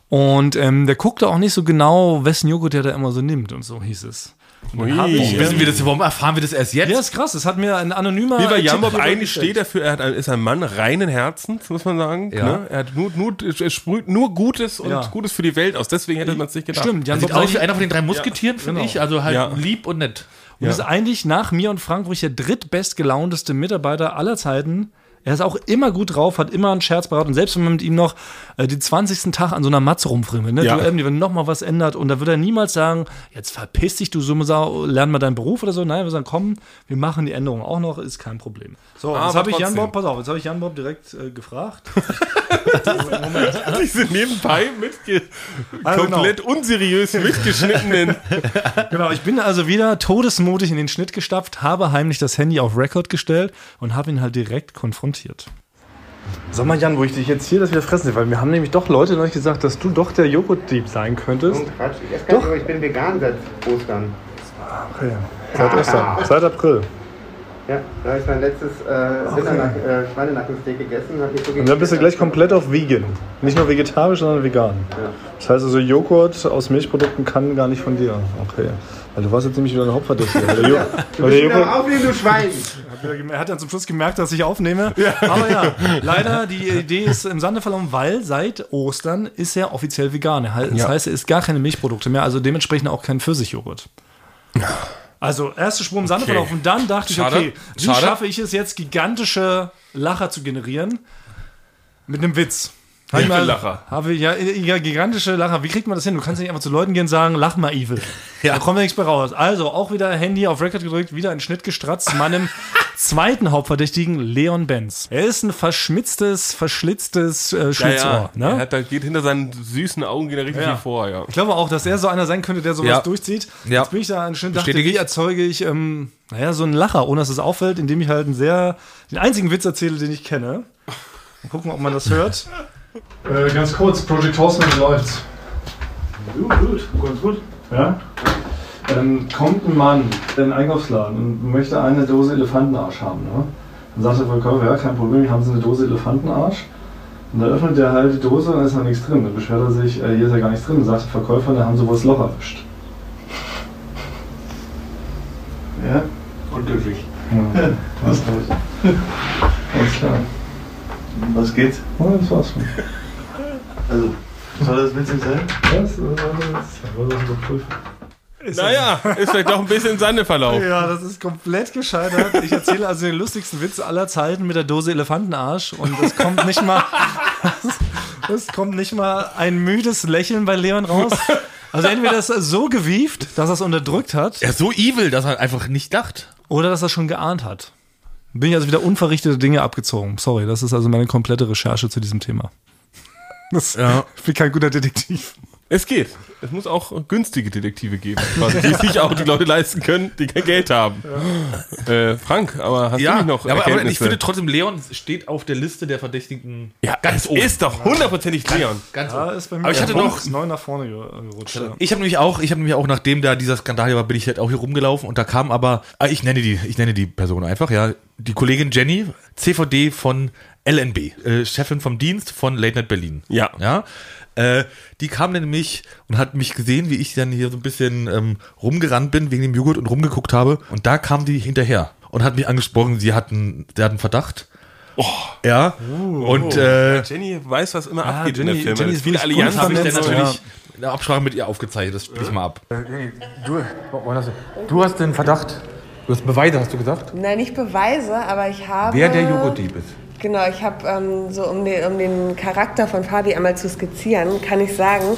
C: Und ähm, der guckte auch nicht so genau, wessen Joghurt der da immer so nimmt und so hieß es.
B: Ui.
C: ich,
A: Wissen wir das, warum erfahren wir das erst jetzt?
C: ja, ist krass. Das hat mir ein anonymer.
B: Wie bei Jambob eigentlich steht dafür, er hat ein, ist ein Mann reinen Herzens, muss man sagen.
A: Ja.
B: Ne? Er hat nur, nur, er sprüht nur Gutes und
C: Ja.
B: Gutes für die Welt aus. Deswegen hätte man es nicht gedacht.
C: Stimmt, Jan
A: Sieht aus wie einer von den drei Musketieren, finde
C: genau.
A: ich. Also halt
B: Ja.
A: lieb und nett.
C: Und ist eigentlich nach mir und Frank wirklich der drittbestgelaunteste Mitarbeiter aller Zeiten. Er ist auch immer gut drauf, hat immer einen Scherz parat und selbst wenn man mit ihm noch äh, den 20. Tag an so einer Matze rumfriemelt, ne?
B: Ja.
C: Du, irgendwie, wenn noch mal was ändert und da würde er niemals sagen, jetzt verpiss dich, du Summesau, lern mal deinen Beruf oder so. Nein, wir sagen, komm, wir machen die Änderung auch noch, ist kein Problem. So, jetzt
B: Aber
C: habe ich Jan. Bob, pass auf, jetzt habe ich Jan Bob direkt äh, gefragt.
B: Diese nebenbei mitge
C: Also
B: komplett unseriös mitgeschnittenen.
C: Genau, ich bin also wieder todesmutig in den Schnitt gestapft, habe heimlich das Handy auf Record gestellt und habe ihn halt direkt konfrontiert. Sag mal, Jan, wo ich dich jetzt hier das wieder fressen will, weil wir haben nämlich doch Leute neulich gesagt, dass du doch der Joghurtdieb sein könntest.
D: Und Quatsch, ich esse gar nicht, aber ich bin vegan seit Ostern.
C: Okay. Seit Ostern, seit April.
D: Ja, da habe ich mein letztes äh, Rindernack- äh, Schweinenackensteak gegessen. Nicht so
C: Und dann bist du gleich komplett auf vegan. Nicht nur vegetarisch, sondern vegan. Das heißt also, Joghurt aus Milchprodukten kann gar nicht von dir. Okay. Weil du warst jetzt nämlich wieder ein Hauptverdächtiger. Weil der, Jo- weil der
D: Wieder
C: Joghurt,
D: aufnehmen, du Schwein!
C: Er hat dann zum Schluss gemerkt, dass ich aufnehme. Aber ja, leider, die Idee ist im Sande verlaufen, weil seit Ostern ist er offiziell vegan. Das
B: Ja.
C: heißt, er isst gar keine Milchprodukte mehr, also dementsprechend auch kein Pfirsichjoghurt. Also, erste Spur im Sande
B: Okay.
C: verlaufen. Dann dachte ich,
A: Schade.
C: okay, wie
A: Schade.
C: schaffe ich es jetzt, gigantische Lacher zu generieren? Mit einem Witz. Hab ich
B: viel Lacher?
C: Habe ich, ja, ja, gigantische Lacher. Wie kriegt man das hin? Du kannst nicht einfach zu Leuten gehen und sagen, lach mal evil.
A: Ja.
C: Da kommt ja nichts bei raus. Also, auch wieder Handy auf Record gedrückt, wieder einen Schnitt gestratzt. Meinem zweiten Hauptverdächtigen, Leon Benz. Er ist ein verschmitztes, verschlitztes äh, Schlitzohr.
B: Er
C: Ne?
B: hat, da geht hinter seinen süßen Augen geht er richtig
C: Ja.
B: viel vor, ja.
C: Ich glaube auch, dass er so einer sein könnte, der sowas
A: Ja.
C: durchzieht.
A: Ja.
C: Jetzt bin ich da an schön dachte, wie
A: ich.
C: erzeuge ich, ähm, naja, so einen Lacher, ohne dass es auffällt, indem ich halt einen sehr, den einzigen Witz erzähle, den ich kenne. Mal gucken, ob man das hört. Äh, ganz kurz, Project Horseman läuft. Gut, gut, gut, gut. Ja? Dann kommt ein Mann in den Einkaufsladen und möchte eine Dose Elefantenarsch haben. Ne? Dann sagt der Verkäufer, ja, kein Problem, haben Sie eine Dose Elefantenarsch? Und dann öffnet der halt die Dose und da ist noch nichts drin. Dann beschwert er sich, äh, hier ist ja gar nichts drin. Dann sagt der Verkäufer, da haben Sie wohl das Loch erwischt. Ja?
D: Unglücklich.
C: Ja, das. Alles klar.
E: geht's?
C: Oh, das war's schon.
E: Also, soll das witzig sein?
C: Das, wollen wir das überprüfen?
B: Naja, ist vielleicht doch ein bisschen Sande verlaufen.
C: Ja, das ist komplett gescheitert. Ich erzähle also den lustigsten Witz aller Zeiten mit der Dose Elefantenarsch und es kommt nicht mal, es kommt nicht mal ein müdes Lächeln bei Leon raus. Also entweder ist er so gewieft, dass er es unterdrückt hat,
A: Er ist so evil, dass er einfach nicht dacht.
C: oder dass er schon geahnt hat. Bin ich also wieder unverrichtete Dinge abgezogen. Sorry, das ist also meine komplette Recherche zu diesem Thema. Das,
A: Ja.
C: Ich bin kein guter Detektiv.
B: Es geht. Es muss auch günstige Detektive geben, quasi, die sich auch die Leute leisten können, die kein Geld haben. Äh, Frank, aber hast du
A: Ja,
B: nicht noch
A: aber, aber ich finde trotzdem, Leon steht auf der Liste der Verdächtigen
B: ja,
A: ganz
B: es
A: oben.
B: ist doch hundertprozentig Leon.
A: ganz
C: Ja,
A: oben.
C: ist bei mir
A: Aber ich hatte noch-
C: neun nach vorne ge- gerutscht. Ja.
A: Ich habe nämlich auch, ich habe nämlich auch, nachdem da dieser Skandal hier war, bin ich halt auch hier rumgelaufen und da kam aber, ah, ich nenne die, ich nenne die Person einfach, ja, die Kollegin Jenny, CVD von LNB, äh, Chefin vom Dienst von Late Night Berlin.
B: Ja.
A: Ja. Äh, die kam nämlich und hat mich gesehen, wie ich dann hier so ein bisschen ähm, rumgerannt bin wegen dem Joghurt und rumgeguckt habe. Und da kam die hinterher und hat mich angesprochen, sie hatten, sie hatten Verdacht. Oh. Ja. und äh,
B: Jenny weiß, was immer
C: Ah,
B: abgeht in
C: Jenny-
B: der Firma.
C: Jenny
B: Das
C: ist
B: viele Allianzen
A: habe ich dann natürlich
C: ja.
A: eine Absprache mit ihr aufgezeichnet. Das spiele ich mal ab.
F: Du, du hast den Verdacht, du hast Beweise, hast du gesagt,
G: Nein, nicht Beweise, aber ich habe.
F: wer der Joghurtdieb ist.
G: Genau, ich habe ähm, so, um den, um den Charakter von Fabi einmal zu skizzieren, kann ich sagen,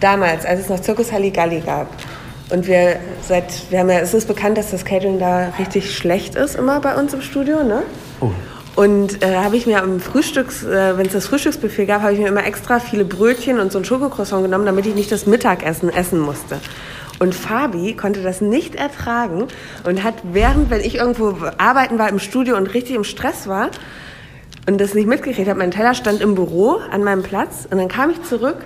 G: damals, als es noch Zirkus Halligalli gab, und wir seit, wir haben ja, es ist bekannt, dass das Catering da richtig schlecht ist, immer bei uns im Studio, ne? Und äh, habe ich mir am Frühstücks, äh, wenn es das Frühstücksbuffet gab, habe ich mir immer extra viele Brötchen und so ein Schokocroissant genommen, damit ich nicht das Mittagessen essen musste. Und Fabi konnte das nicht ertragen und hat während, wenn ich irgendwo arbeiten war im Studio und richtig im Stress war und das nicht mitgekriegt habe, mein Teller stand im Büro an meinem Platz und dann kam ich zurück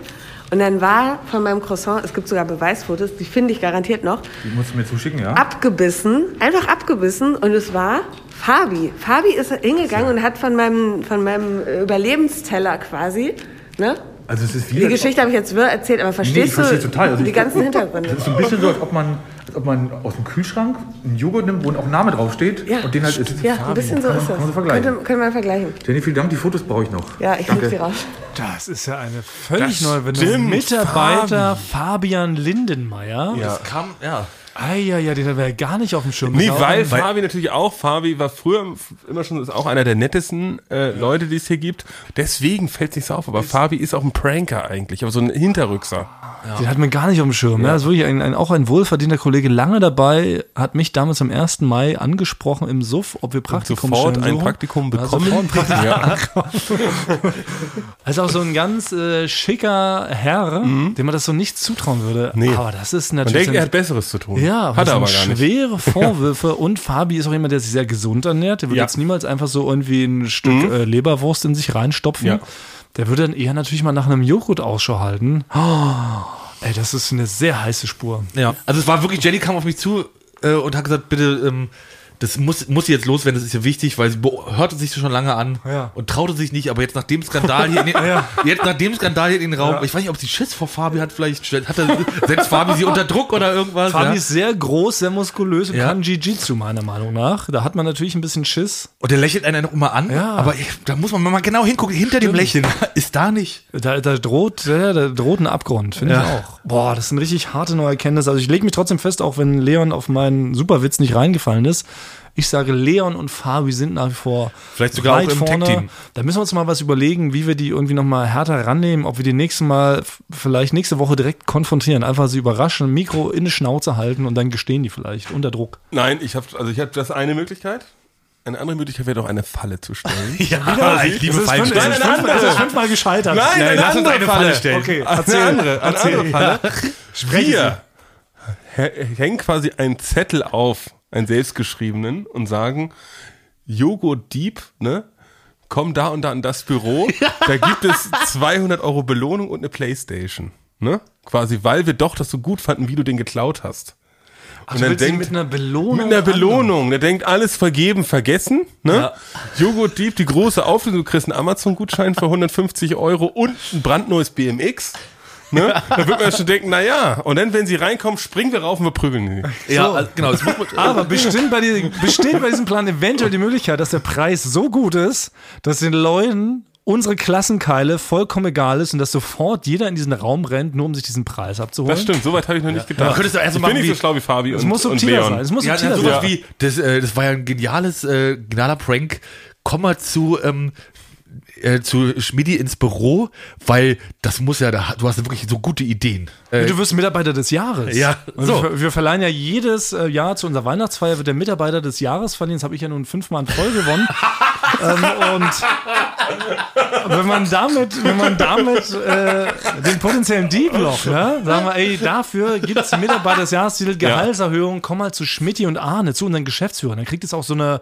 G: und dann war von meinem Croissant, es gibt sogar Beweisfotos, die finde ich garantiert noch,
F: Die musst du mir zuschicken, ja?
G: abgebissen, einfach abgebissen und es war Fabi. Fabi ist hingegangen und hat von meinem, von meinem Überlebensteller quasi, ne?
F: Also es ist
G: Die Geschichte habe ich jetzt wirr erzählt, aber
F: Nee,
G: verstehst
F: ich verstehe
G: du
F: total. Also
G: die
F: ich-
G: ganzen Hintergründe?
F: Das ist so ein bisschen so, als ob man, ob man aus dem Kühlschrank einen Joghurt nimmt, wo auch ein Name draufsteht
G: Ja,
F: und den halt isst.
G: ja ein bisschen so
F: kann,
G: ist
F: man-
G: das.
F: Kann man so vergleichen.
G: Könnte, könnte man vergleichen.
F: Jenny, vielen Dank, die Fotos brauche ich noch.
G: Ja, ich nehme sie raus.
C: Das ist ja eine völlig
B: Das
C: neue
B: stimmt,
C: Mitarbeiter Fabian Lindenmeier.
B: Ja.
A: Kam, ja.
C: Ah, ja, ja, den haben wir ja gar nicht auf dem Schirm.
B: Nee,
C: ist auch
B: weil
C: ein-
B: Fabi natürlich auch, Fabi war früher immer schon, ist auch einer der nettesten äh, Leute, die es hier gibt. Deswegen fällt es nicht so auf, aber Fabi ist auch ein Pranker eigentlich, aber so ein Hinterrückser.
C: Den hat man gar nicht auf dem Schirm. Ja. Das ist wirklich ein, ein, auch ein wohlverdienter Kollege, lange dabei, hat mich damals am 1. Mai angesprochen im Suff, ob wir Praktikum
B: Sofort
C: stellen
B: ein
C: suchen.
B: Praktikum
C: Ja,
B: bekommen.
C: sofort ein Praktikum.
B: ja.
C: Also auch so ein ganz äh, schicker Herr, dem man das so nicht zutrauen würde.
B: Nee.
C: Aber das ist
B: Man
C: natürlich...
B: denkt, er hat Besseres zu tun.
C: ja,
B: hat
C: das
B: er aber gar nicht.
C: schwere Vorwürfe und Fabi ist auch jemand, der sich sehr gesund ernährt. Der würde
B: Ja.
C: jetzt niemals einfach so irgendwie ein Stück äh, Leberwurst in sich reinstopfen.
B: Ja.
C: Der würde dann eher natürlich mal nach einem Joghurt Ausschau halten. Oh, ey, das ist eine sehr heiße Spur.
A: Ja, also es war wirklich, Jenny kam auf mich zu äh, und hat gesagt, bitte, ähm, das muss, muss sie jetzt loswerden, das ist ja wichtig, weil sie hörte sich schon lange an
C: Ja.
A: und traute sich nicht, aber jetzt nach dem Skandal hier in den, jetzt nach dem Skandal hier in den Raum, ich weiß nicht, ob sie Schiss vor Fabi hat, vielleicht hat er, setzt Fabi sie unter Druck oder irgendwas.
C: Fabi
A: ja.
C: ist sehr groß, sehr muskulös und
A: Ja.
C: kann Jiu-Jitsu, meiner Meinung nach. Da hat man natürlich ein bisschen Schiss.
A: Und der lächelt einen noch immer an,
C: Ja.
A: aber ich, da muss man mal genau hingucken, hinter dem Lächeln ist da nicht.
C: Da, da droht, ja, da droht ein Abgrund, finde ich auch. Boah, das sind richtig harte neue Erkenntnisse. Also ich lege mich trotzdem fest, auch wenn Leon auf meinen Superwitz nicht reingefallen ist. Ich sage, Leon und Fabi sind nach wie vor
A: Vielleicht sogar
C: weit
A: auch im
C: vorne. Da müssen wir uns mal was überlegen, wie wir die irgendwie nochmal härter rannehmen, ob wir die nächste Mal, vielleicht nächste Woche direkt konfrontieren, einfach sie überraschen, ein Mikro in die Schnauze halten und dann gestehen die vielleicht unter Druck.
B: Nein, ich habe also ich habe das eine Möglichkeit. Eine andere Möglichkeit wäre doch eine Falle zu stellen.
A: Ja, ich liebe Fallen
C: fünf- das ist
A: stellen.
C: fünf- das ist fünfmal gescheitert.
B: Nein,
A: Ja,
B: eine
A: lass uns
B: andere
A: eine
B: Falle
A: Falle stellen.
C: Okay,
B: Eine
C: erzähl.
B: andere, eine
C: Erzähl.
B: andere Falle. Wir hä- hängen quasi einen Zettel auf, einen selbstgeschriebenen, und sagen, Joghurt Dieb, ne? Komm da und da in das Büro. Da gibt es 200 Euro Belohnung und eine Playstation. Ne? Quasi, weil wir doch das so gut fanden, wie du den geklaut hast.
C: Ach, du willst sie mit einer Belohnung.
B: Mit einer Belohnung. Der denkt, alles vergeben, vergessen. Ne? Joghurt Dieb, die große Auflösung. Du kriegst einen Amazon-Gutschein für 150 Euro und ein brandneues BMX. Ne? Da wird man schon denken, na ja. Und dann, wenn sie reinkommen, springen wir rauf und wir prügeln sie.
A: Ja, also, genau.
C: Aber bestimmt bei, die, besteht bei diesem Plan eventuell die Möglichkeit, dass der Preis so gut ist, dass den Leuten unsere Klassenkeile vollkommen egal ist und dass sofort jeder in diesen Raum rennt, nur um sich diesen Preis abzuholen.
B: Das stimmt, soweit habe ich noch nicht gedacht.
A: Du könntest doch erst
B: ich bin nicht
A: wie-
B: so schlau wie Fabi
C: Es
B: und,
C: muss
B: und
C: subtiler
B: Leon.
C: sein. Es muss
A: Ja,
C: subtiler
A: ja, sowas
C: sein.
A: wie, das, äh, das war ja ein geniales, äh, genialer Prank. Komm mal zu, ähm, äh, zu Schmidi ins Büro, weil das muss ja, da, du hast wirklich so gute Ideen. Äh,
C: Du wirst Mitarbeiter des Jahres.
A: Ja, so.
C: wir, wir verleihen ja jedes äh, Jahr zu unserer Weihnachtsfeier wird der Mitarbeiter des Jahres verliehen. Das habe ich ja nun fünfmal in Folge gewonnen. ähm, und wenn man damit, wenn man damit äh, den potenziellen Diebloch, ne, sagen wir, ey, dafür gibt es Mitarbeiter des Jahres Gehaltserhöhung, komm mal zu Schmidti und Arne, zu unseren Geschäftsführern. Dann kriegt es auch so eine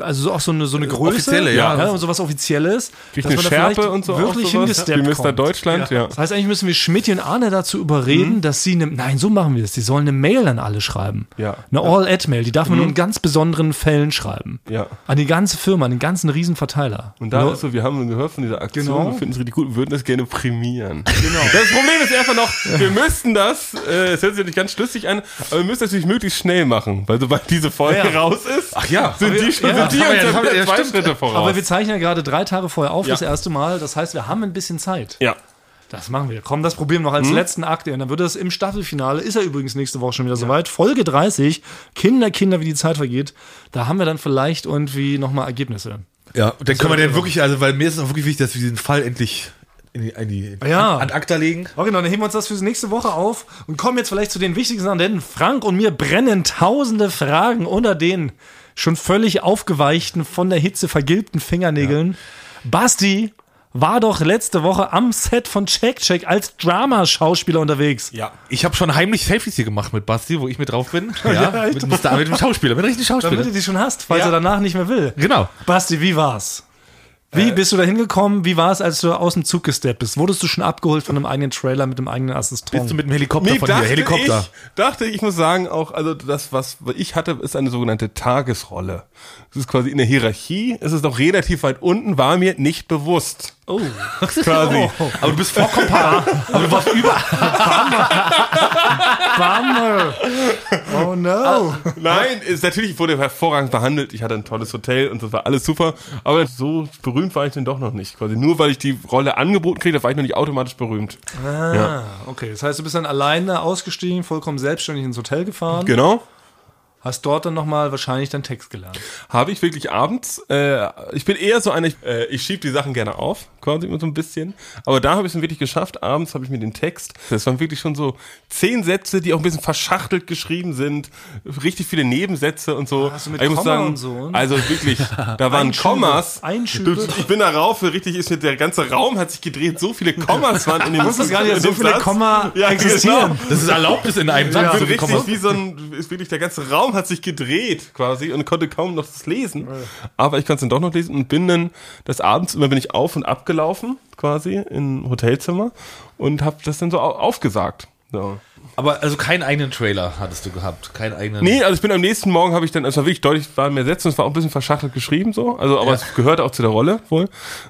C: also so- auch so eine, so eine Größe,
A: Offizielle, ja.
C: und sowas Offizielles.
B: Kriegt
C: dass
B: eine Schärpe und so
C: wirklich hingesteppt
B: wie Mr. Deutschland, ja.
C: Das heißt, eigentlich müssen wir Schmidt und Arne dazu überreden, dass sie eine, nein, so machen wir es. Die sollen eine Mail an alle schreiben.
B: Ja.
C: Eine All-Ad-Mail, die darf man nur in ganz besonderen Fällen schreiben.
B: Ja.
C: An die ganze Firma, an den ganzen Riesenverteiler.
B: Und da
C: Nur-
B: ist so, wir haben gehört von dieser Aktion,
C: Genau.
B: wir finden es richtig gut und würden das gerne prämieren. Genau. Das Problem ist einfach noch, wir müssten das, äh, es hört sich nicht ganz schlüssig an, aber wir müssen das natürlich möglichst schnell machen, weil sobald diese Folge
C: Ja.
B: raus ist,
A: Ach ja.
B: sind die schon,
C: ja,
B: die
A: das ja- das
B: ja
A: ja,
B: zwei. Schritte voraus.
C: aber wir zeichnen ja gerade drei Tage vorher auf,
B: Ja.
C: das erste Mal. Das heißt, wir haben ein bisschen Zeit.
B: ja.
C: Das machen wir. Komm, das probieren wir noch als
B: Mhm.
C: letzten Akt. Und dann wird es im Staffelfinale, ist er übrigens nächste Woche schon wieder soweit. Folge 30, Kinder, Kinder, wie die Zeit vergeht. Da haben wir dann vielleicht irgendwie nochmal Ergebnisse.
A: Ja, und dann können wir den wirklich, also, weil mir ist es auch wirklich wichtig, dass wir diesen Fall endlich in die, in die
C: Ja.
A: an, an Akta legen.
C: Okay, dann heben wir uns das für nächste Woche auf und kommen jetzt vielleicht zu den wichtigsten Sachen, denn Frank und mir brennen tausende Fragen unter den schon völlig aufgeweichten, von der Hitze vergilbten Fingernägeln. Basti war doch letzte Woche am Set von Check Check als Drama-Schauspieler unterwegs.
B: Ja.
A: Ich habe schon heimlich Selfies hier gemacht mit Basti, wo ich mit drauf bin. Ja,
C: Ja,
A: mit, mit, mit dem Schauspieler, mit dem richtigen
C: Damit
A: Schauspieler.
C: du die schon hast, falls
A: Ja.
C: er danach nicht mehr will.
A: Genau.
C: Basti, wie war's? Wie bist du da hingekommen? Wie war es, als du aus dem Zug gesteppt bist? Wurdest du schon abgeholt von einem eigenen Trailer mit einem eigenen Assistent?
A: Bist du mit dem Helikopter von hier? Helikopter.
B: Ich, dachte ich, muss sagen, auch, also das, was ich hatte, ist eine sogenannte Tagesrolle. Das ist quasi in der Hierarchie, es ist noch relativ weit unten, war mir nicht bewusst.
C: Oh.
B: Quasi.
A: Aber du bist vollkommen par. Aber du warst über.
C: Bummer. Oh no.
B: Nein, ist natürlich, ich wurde hervorragend behandelt. Ich hatte ein tolles Hotel und das war alles super. Aber so berühmt war ich denn doch noch nicht. Quasi nur weil ich die Rolle angeboten kriege, war ich noch nicht automatisch berühmt.
C: Ah, okay. Das heißt, du bist dann alleine ausgestiegen, vollkommen selbstständig ins Hotel gefahren.
B: Genau.
C: Hast dort dann nochmal wahrscheinlich deinen Text gelernt.
B: Habe ich wirklich abends. Äh, ich bin eher so einer, ich, äh, ich schieb die Sachen gerne auf, quasi immer so ein bisschen. Aber da habe ich es dann wirklich geschafft. Abends habe ich mir den Text. Das waren wirklich schon so zehn Sätze, die auch ein bisschen verschachtelt geschrieben sind. Richtig viele Nebensätze und so.
C: hast du mit
B: ich muss
C: Komma
B: sagen,
C: und so, ne?
B: also wirklich, da waren. Kommas.
C: Einschübe.
B: Ich bin da rauf, richtig ist mir der ganze Raum hat sich gedreht. So viele Kommas waren in dem
C: wusstest gar nicht, so viele
B: Satz.
C: Komma
B: ja,
C: existieren.
B: Genau.
A: Das ist erlaubt, in einem Satz zu
B: bin richtig wie so ein, ist wirklich der ganze Raum hat sich gedreht quasi und konnte kaum noch das lesen. Aber ich konnte es dann doch noch lesen und bin dann des Abends immer bin ich auf und abgelaufen quasi im Hotelzimmer und habe das dann so au- aufgesagt. So.
A: Aber also keinen eigenen Trailer hattest du gehabt. Keinen eigenen.
B: Nee, also ich bin am nächsten Morgen habe ich dann, es war wirklich deutlich, war mehr Sätze und es war auch ein bisschen verschachtelt geschrieben so, also aber
A: Ja.
B: es gehörte auch zu der Rolle wohl.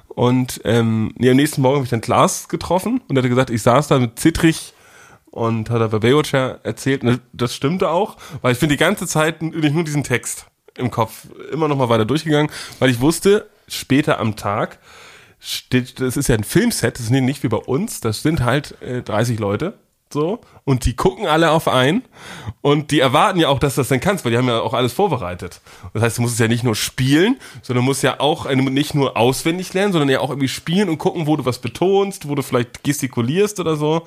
B: Und ähm, nee, am nächsten Morgen habe ich dann Klaas getroffen und er hatte gesagt, ich saß da mit zittrig und hat er bei Baywatch ja erzählt, und das stimmte auch, weil ich bin die ganze Zeit nicht nur diesen Text im Kopf immer noch mal weiter durchgegangen, weil ich wusste, später am Tag steht, das ist ja ein Filmset, das ist nicht wie bei uns, das sind halt äh, 30 Leute, so, und die gucken alle auf ein und die erwarten ja auch, dass du das dann kannst, weil die haben ja auch alles vorbereitet. Das heißt, du musst es ja nicht nur spielen, sondern musst ja auch äh, nicht nur auswendig lernen, sondern ja auch irgendwie spielen und gucken, wo du was betonst, wo du vielleicht gestikulierst oder so.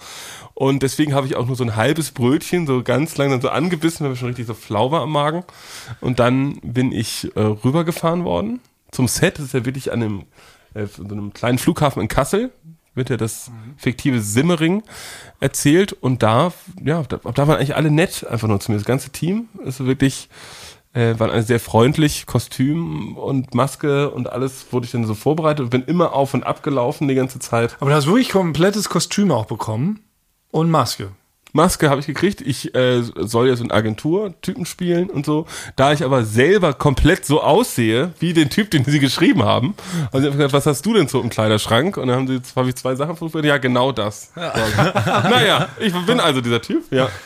B: Und deswegen habe ich auch nur so ein halbes Brötchen, so ganz langsam so angebissen, weil schon richtig so flau war am Magen. Und dann bin ich äh, rübergefahren worden zum Set. Das ist ja wirklich an einem, äh, so einem kleinen Flughafen in Kassel. Wird ja das fiktive Simmering erzählt. Und da, ja, da, da waren eigentlich alle nett, einfach nur zu mir. Das ganze Team ist wirklich, äh, waren alle sehr freundlich. Kostüm und Maske und alles wurde ich dann so vorbereitet und bin immer auf und ab gelaufen die ganze Zeit.
C: Aber du hast wirklich komplettes Kostüm auch bekommen und Maske.
B: Maske habe ich gekriegt. Ich äh, soll ja so einen Agenturtypen spielen und so. Da ich aber selber komplett so aussehe, wie den Typ, den sie geschrieben haben, haben sie einfach gesagt, was hast du denn so im Kleiderschrank? Und dann haben sie, habe ich zwei Sachen fotografiert. Ja, genau das. naja, ich bin also dieser Typ, ja.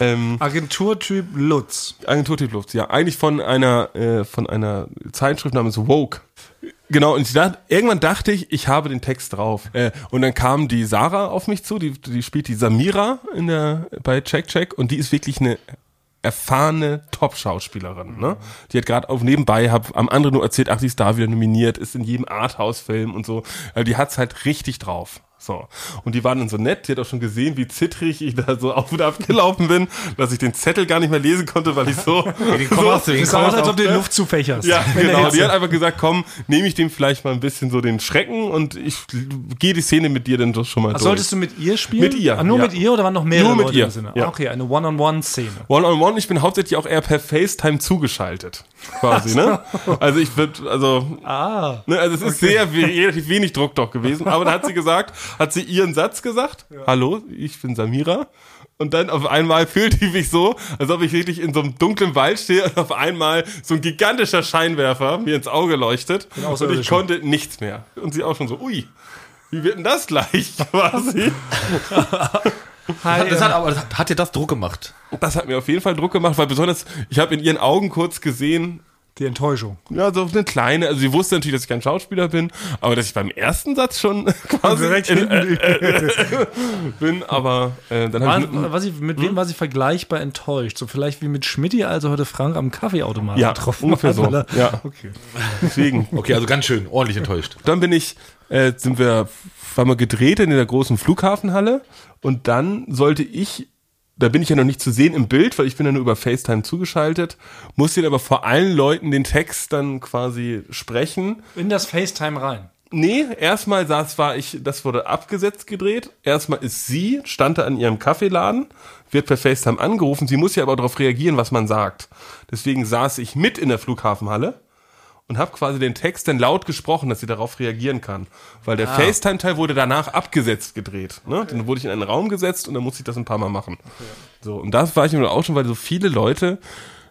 B: Ähm,
C: Agenturtyp Lutz.
B: Agenturtyp Luft, ja. Eigentlich von einer, äh, von einer Zeitschrift namens Woke. Genau, und ich dachte, irgendwann dachte ich, ich habe den Text drauf. Äh, und dann kam die Sarah auf mich zu, die, die spielt die Samira in der, bei Check Check und die ist wirklich eine erfahrene Top-Schauspielerin. Ne? Die hat gerade auf nebenbei, hab am anderen nur erzählt, ach, die ist da wieder nominiert, ist in jedem Arthouse-Film und so. Also die hat's halt richtig drauf. So. Und die waren dann so nett, die hat auch schon gesehen, wie zittrig ich da so auf und ab gelaufen bin, dass ich den Zettel gar nicht mehr lesen konnte, weil ich so. so
C: Es ist aus, als ob du die Luft zufächerst.
B: ja, genau. Die hat einfach gesagt, komm, nehme ich dem vielleicht mal ein bisschen so den Schrecken und ich gehe die Szene mit dir dann doch schon mal
C: Ach,
B: durch.
C: solltest du mit ihr spielen?
B: Mit ihr,
C: Ah, nur
B: ja.
C: mit ihr oder waren noch mehrere
B: Nur mit
C: Leute
B: ihr,
C: im Sinne?
B: ja.
C: Okay, eine One-on-One-Szene.
B: One-on-one, ich bin hauptsächlich auch eher per FaceTime zugeschaltet. Quasi, ne? Also ich würde, also,
C: Ah.
B: ne, also es ist sehr relativ wenig Druck doch gewesen. Aber dann hat sie gesagt, hat sie ihren Satz gesagt, hallo, ich bin Samira. Und dann auf einmal fühlte ich mich so, als ob ich wirklich in so einem dunklen Wald stehe und auf einmal so ein gigantischer Scheinwerfer mir ins Auge leuchtet. Und ich konnte nichts mehr. Und sie auch schon so, ui, wie wird denn das gleich quasi?
A: Das hat, aber das hat, hat dir das Druck gemacht?
B: Das hat mir auf jeden Fall Druck gemacht, weil besonders, ich habe in ihren Augen kurz gesehen,
C: Die Enttäuschung.
B: ja, so eine kleine, also sie wusste natürlich, dass ich kein Schauspieler bin, aber dass ich beim ersten Satz schon quasi
C: Direkt
B: in,
C: hinten.
B: äh, bin, aber äh, dann hab ich,
C: War, war sie, mit wem war sie vergleichbar enttäuscht? So vielleicht wie mit Schmidti, als er heute Frank am Kaffeeautomaten
B: ja,
C: getroffen
B: ungefähr so.
C: weil er-
B: Ja,
C: Okay.
B: deswegen.
A: Okay, also ganz schön, ordentlich enttäuscht.
B: Dann bin ich, äh, sind wir, waren wir gedreht in der großen Flughafenhalle und dann sollte ich, da bin ich ja noch nicht zu sehen im Bild, weil ich bin ja nur über FaceTime zugeschaltet, musste aber vor allen Leuten den Text dann quasi sprechen.
C: In das FaceTime rein.
B: Nee, erstmal saß, war ich, das wurde abgesetzt gedreht. Erstmal ist sie, stand da an ihrem Kaffeeladen, wird per FaceTime angerufen. Sie muss ja aber darauf reagieren, was man sagt. Deswegen saß ich mit in der Flughafenhalle und habe quasi den Text dann laut gesprochen, dass sie darauf reagieren kann. Weil der FaceTime-Teil wurde danach abgesetzt gedreht. Ne? Dann wurde ich in einen Raum gesetzt und dann musste ich das ein paar Mal machen. So, und das war ich mir auch schon, weil so viele Leute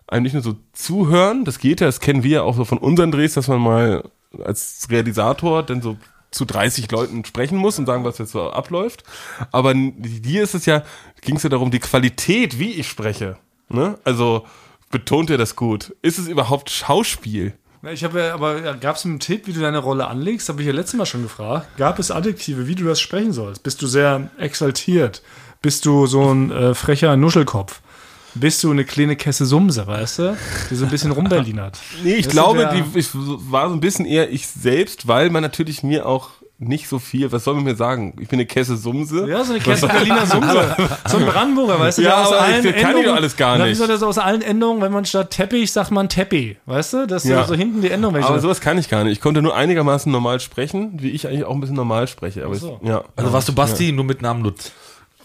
B: einem nicht nur so zuhören, das geht ja, das kennen wir ja auch so von unseren Drehs, dass man mal als Realisator dann so zu 30 Leuten sprechen muss und sagen, was jetzt so abläuft. Aber dir ist es ja, ging es ja darum, die Qualität, wie ich spreche. Ne? Also betont ihr das gut? Ist es überhaupt Schauspiel?
C: Ich habe ja, aber gab es einen Tipp, wie du deine Rolle anlegst? Habe ich ja letztes Mal schon gefragt. Gab es Adjektive, wie du das sprechen sollst? Bist du sehr exaltiert? Bist du so ein äh, frecher Nuschelkopf? Bist du eine kleine Kesse Sumse, weißt du? Die so ein bisschen rumberlinert.
B: Nee, ich
C: Das
B: glaube, die, ich war so ein bisschen eher ich selbst, weil man natürlich mir auch nicht so viel, was soll man mir sagen? Ich bin eine Kesse Sumse.
C: Ja, so eine Kesse Berliner Sumse. So ein Brandenburger, weißt du?
B: Ja,
C: aus
B: aber
C: allen
B: das kann ich doch alles gar nicht.
C: Wieso das aus allen Endungen, wenn man statt Teppich sagt man Teppi, weißt du? Das ist
B: Ja.
C: so hinten die Endung. ich
B: Aber
C: so-
B: sowas kann ich gar nicht. Ich konnte nur einigermaßen normal sprechen, wie ich eigentlich auch ein bisschen normal spreche. Aber
C: so.
B: ich, ja,
A: Also warst du Basti nur mit Namen Lutz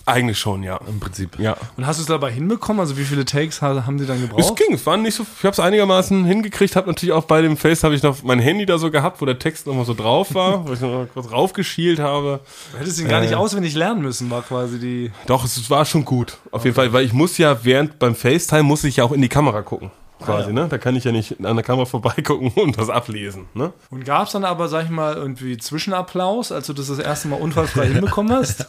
B: eigentlich schon, ja.
A: im Prinzip.
B: Ja.
C: Und hast du es dabei hinbekommen? Also wie viele Takes ha- haben sie dann
B: Es
C: gebraucht?
B: ging, es waren nicht so, ich habe es einigermaßen hingekriegt, habe natürlich auch bei dem Face habe ich noch mein Handy da so gehabt, wo der Text nochmal so drauf war, wo ich noch mal kurz raufgeschielt habe.
C: Du hättest ihn gar nicht auswendig lernen müssen, war quasi die.
B: Doch, es war schon gut, auf jeden Fall, weil ich muss ja während beim FaceTime muss ich ja auch in die Kamera gucken. Quasi, ne? Da kann ich ja nicht an der Kamera vorbeigucken und das ablesen, ne?
C: Und gab es dann aber, sag ich mal, irgendwie Zwischenapplaus, als du das das erste Mal unfallfrei hinbekommen hast?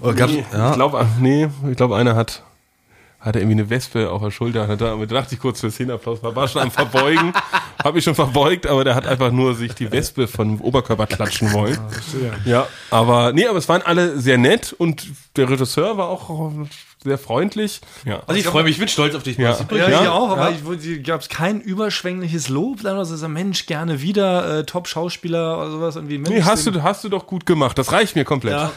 A: Oder gab's,
B: Nee,
A: ja.
B: Ich glaube, nee, ich glaube, einer hat, hatte irgendwie eine Wespe auf der Schulter. Da da dachte ich kurz für Szenenapplaus, war, war schon am Verbeugen, habe ich schon verbeugt, aber der hat einfach nur sich die Wespe vom Oberkörper klatschen wollen. Ja, aber nee, aber es waren alle sehr nett und der Regisseur war auch sehr freundlich. Ja.
A: Also ich freue mich, ich bin stolz auf dich,
B: Ja.
C: Ja,
B: Ja,
C: ich auch, aber
B: ja.
C: ich gab es kein überschwängliches Lob, dann oder so, Mensch, gerne wieder, äh, Top-Schauspieler oder sowas. Irgendwie, Mensch,
B: Nee, hast du, hast du doch gut gemacht. Das reicht mir komplett.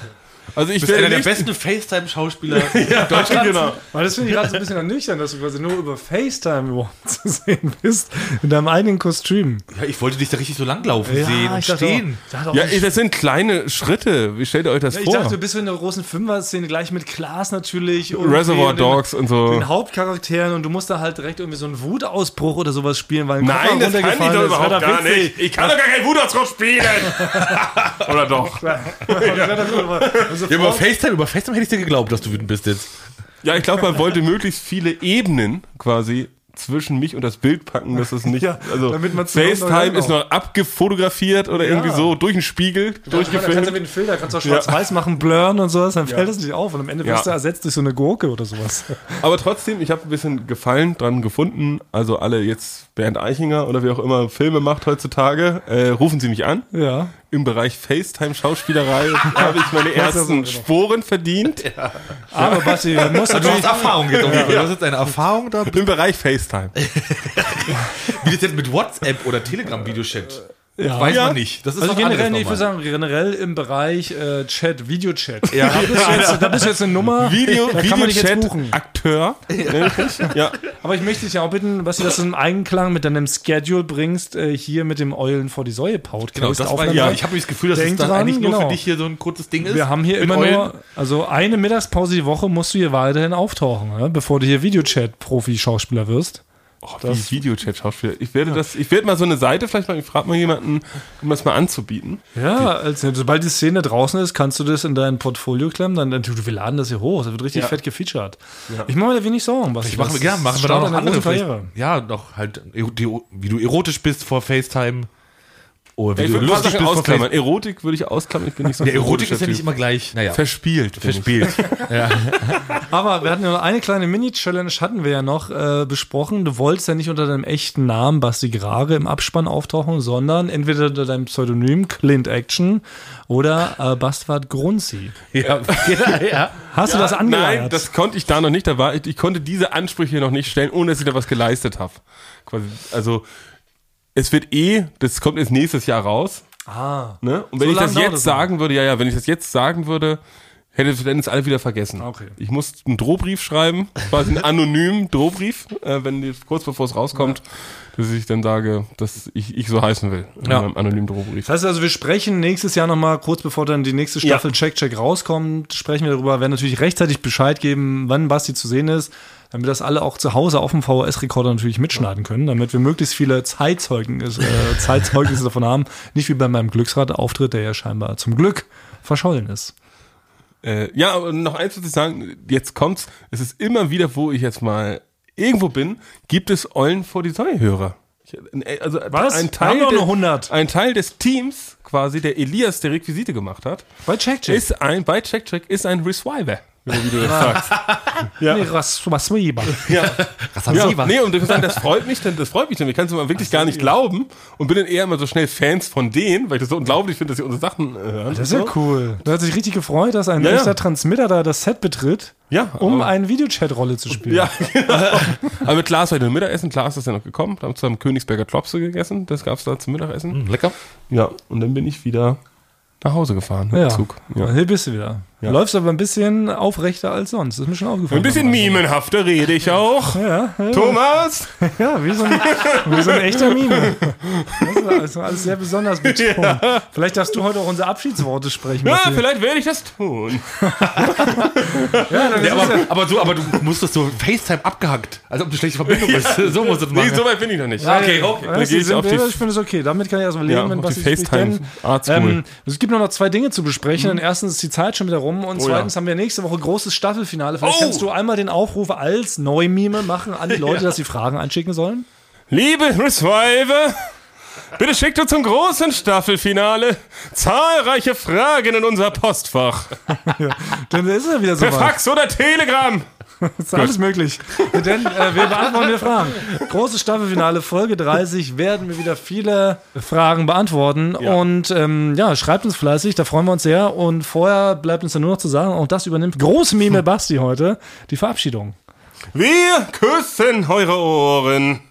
B: Also ich
A: Du bist einer der besten FaceTime-Schauspieler.
B: Deutschland, genau.
C: Weil das finde ich gerade so ein bisschen ernüchternd, dass du quasi nur über FaceTime überhaupt zu sehen bist, in deinem eigenen Kostüm.
A: Ja, ich wollte dich da richtig so langlaufen sehen und
C: ich
A: stehen.
C: Auch, auch,
B: Ja,
C: ich,
B: das sind kleine Schritte. Wie stellt ihr euch das
C: ich
B: vor?
C: dachte, du bist in der großen Fünfer-Szene gleich mit Klaas natürlich. und
B: Reservoir
C: den-
B: Dogs und so.
C: Den Hauptcharakteren und du musst da halt direkt irgendwie so einen Wutausbruch oder sowas spielen, weil ein Koffer
B: Nein, das kann ich doch überhaupt gar
C: witzig.
B: nicht. Ich kann doch gar kein Wutausbruch spielen. Oder doch?
C: Das aber- also
A: Ja, über
C: Frau-
A: FaceTime, über FaceTime hätte ich dir geglaubt, dass du wütend bist jetzt.
B: Ja, ich glaube, man wollte möglichst viele Ebenen quasi zwischen mich und das Bild packen, dass es nicht,
C: Ja,
B: also
C: damit man zusammen
B: FaceTime ist noch abgefotografiert oder irgendwie so durch den Spiegel
C: Da kannst du
B: durchgefilmt.
C: mit dem Filter, kannst du auch schwarz-weiß machen, blurren und sowas, dann fällt das nicht auf und am Ende wirst
B: Ja.
C: du ersetzt durch so eine Gurke oder sowas.
B: Aber trotzdem, ich habe ein bisschen Gefallen dran gefunden. Also alle jetzt Bernd Eichinger oder wie auch immer Filme macht heutzutage, äh, rufen Sie mich an.
C: Ja.
B: Im Bereich FaceTime-Schauspielerei habe ich meine ersten Sporen verdient.
C: Aber Basti, du musst
A: Du hast
C: natürlich,
A: Erfahrung jetzt. irgendwie. Du hast jetzt eine Erfahrung da.
B: Im Bereich FaceTime.
A: Wie das jetzt mit WhatsApp oder Telegram-Videochat?
C: Ja.
A: Weiß
B: Ja.
A: man nicht. Das ist
C: also
A: was
C: generell, nee, ich würde sagen, generell im Bereich äh, Chat, Videochat. Ja. Da, bist du jetzt, da bist du jetzt eine Nummer,
B: Video,
C: da kann man dich jetzt buchen.
B: Videochat-Akteur. nenn ich mich. Ja.
C: Aber ich möchte dich ja auch bitten, dass du einen Einklang mit deinem Schedule bringst, äh, hier mit dem Eulen vor die Säue Podcast.
A: Genau, das war, ja, ich habe das Gefühl, dass
C: Denk
A: es dann
C: dran,
A: eigentlich nur
C: genau.
A: für dich hier so ein kurzes Ding ist.
C: Wir haben hier immer
A: Eulen.
C: nur, also eine Mittagspause die Woche musst du hier weiterhin auftauchen, ne? bevor du hier Videochat-Profi-Schauspieler wirst.
B: Oh, das Videochat-Schauspieler. Ich werde das, ich werde mal so eine Seite vielleicht mal, ich frage mal jemanden, um das mal anzubieten.
C: Ja, also, sobald die Szene draußen ist, kannst du das in dein Portfolio klemmen, dann, dann wir laden das hier hoch. Das wird richtig
B: Ja.
C: fett gefeatured. Ich mache mir da wenig Sorgen, was
A: Ich machen wir gerne, machen wir da noch andere
C: Karriere.
A: Ja, noch halt, die, wie du erotisch bist vor FaceTime. Oder wie
B: Ich
A: du
B: würde
A: lustig vor
B: ausklammern. Erotik würde ich ausklammern, ich bin nicht so ein
A: Ja, Erotik ist ja nicht immer gleich, naja,
B: verspielt.
A: verspielt.
C: Aber wir hatten ja noch eine kleine Mini-Challenge, hatten wir ja noch äh, besprochen. Du wolltest ja nicht unter deinem echten Namen Basti Grage im Abspann auftauchen, sondern entweder unter deinem Pseudonym Clint Action oder äh, Bastard Grunzi.
A: ja, ja, ja.
C: Hast du das angeleiert?
B: Nein, das konnte ich da noch nicht. Da war, ich, ich konnte diese Ansprüche noch nicht stellen, ohne dass ich da was geleistet habe. Quasi, also es wird eh, das kommt jetzt nächstes Jahr raus.
C: ah,
B: Ne? Und wenn
C: So
B: ich das jetzt
C: das
B: sagen würde, ja, ja, wenn ich das jetzt sagen würde, hätte dann es alle wieder vergessen.
C: Okay.
B: Ich muss einen Drohbrief schreiben, quasi einen anonymen Drohbrief, äh, wenn die, kurz bevor es rauskommt, dass ich dann sage, dass ich, ich so heißen will. In
A: Ja.
B: meinem anonymen Drohbrief.
C: Das heißt also, wir sprechen nächstes Jahr nochmal, kurz bevor dann die nächste Staffel Check Check rauskommt, sprechen wir darüber, werden natürlich rechtzeitig Bescheid geben, wann Basti zu sehen ist, damit das alle auch zu Hause auf dem VHS-Rekorder natürlich mitschneiden können, damit wir möglichst viele Zeitzeugnisse, äh, Zeitzeugnisse davon haben. Nicht wie bei meinem Glücksrad-Auftritt, der ja scheinbar zum Glück verschollen ist.
B: Äh, ja, aber noch eins muss ich sagen, jetzt kommt's, es ist immer wieder, wo ich jetzt mal irgendwo bin, gibt es Eulen vor die Säue-Hörer. Ich- Also
C: Was?
B: Ein Teil,
C: 100.
B: ein Teil des Teams, quasi der Elias, der Requisite gemacht hat,
C: Bei Check Check.
B: ist ein, bei Check Check ist ein Reswiver. Wie du das sagst.
C: ja. nee, Weber.
B: Ja. Ja, nee, und ich muss sagen, das freut mich, denn das freut mich, denn ich kann es mal wirklich gar nicht glauben und bin dann eher immer so schnell Fans von denen, weil ich das so unglaublich finde, dass sie unsere Sachen äh, hören.
C: Das ist ja cool. Du hast dich richtig gefreut, dass ein
B: Ja, ja.
C: echter Transmitter da das Set betritt,
B: Ja,
C: um
B: aber-
C: eine Videochat-Rolle zu spielen.
B: Ja, genau. Aber mit Klaas war ich nur Mittagessen. Klaas ist ja noch gekommen. Da haben wir zusammen Königsberger Klopse gegessen. Das gab's da zum Mittagessen.
A: Hm, lecker.
B: Ja, und dann bin ich wieder nach Hause gefahren mit
C: Ja.
B: dem Zug. Ja.
C: Hier bist du wieder.
B: Ja.
C: Läufst aber ein bisschen aufrechter als sonst. Das ist mir schon aufgefallen.
B: Ein bisschen mimenhafter rede ich auch.
C: Ja, ja,
B: Thomas!
C: ja wie, so ein, wie so ein echter Mime. Das ist alles, sehr besonders betont. Vielleicht darfst du heute auch unsere Abschiedsworte sprechen.
B: Ja, vielleicht werde ich das tun.
A: aber, aber, so, aber du musst das so FaceTime abgehakt, als ob eine schlechte Verbindung ist. So musst du das
B: Nee,
A: machen.
B: so weit bin ich noch nicht.
A: okay, okay.
B: Gehe ich
C: ich finde es okay. Damit kann ich erstmal leben, wenn
B: auf
C: was ich.
B: FaceTime
C: Denn, ähm, Es gibt nur noch zwei Dinge zu besprechen. Denn erstens ist die Zeit schon wieder rum und
B: Oh ja.
C: zweitens haben wir nächste Woche großes Staffelfinale. Vielleicht
B: Oh!
C: kannst du einmal den Aufruf als Neumime machen an die Leute, dass sie Fragen einschicken sollen.
B: Liebe Reviver, bitte schickt uns zum großen Staffelfinale zahlreiche Fragen in unser Postfach.
C: Dann ist er wieder so
B: Per Fax oder Telegram.
C: ist alles möglich. Denn äh, wir beantworten wir Fragen. Großes Staffelfinale, Folge 30, werden wir wieder viele Fragen beantworten.
B: Ja.
C: Und ähm, ja, schreibt uns fleißig, da freuen wir uns sehr. Und vorher bleibt uns dann nur noch zu sagen, auch das übernimmt Großmime Basti heute, die Verabschiedung.
B: Wir küssen eure Ohren.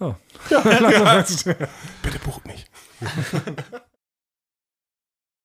C: Oh.
B: Bitte bucht mich.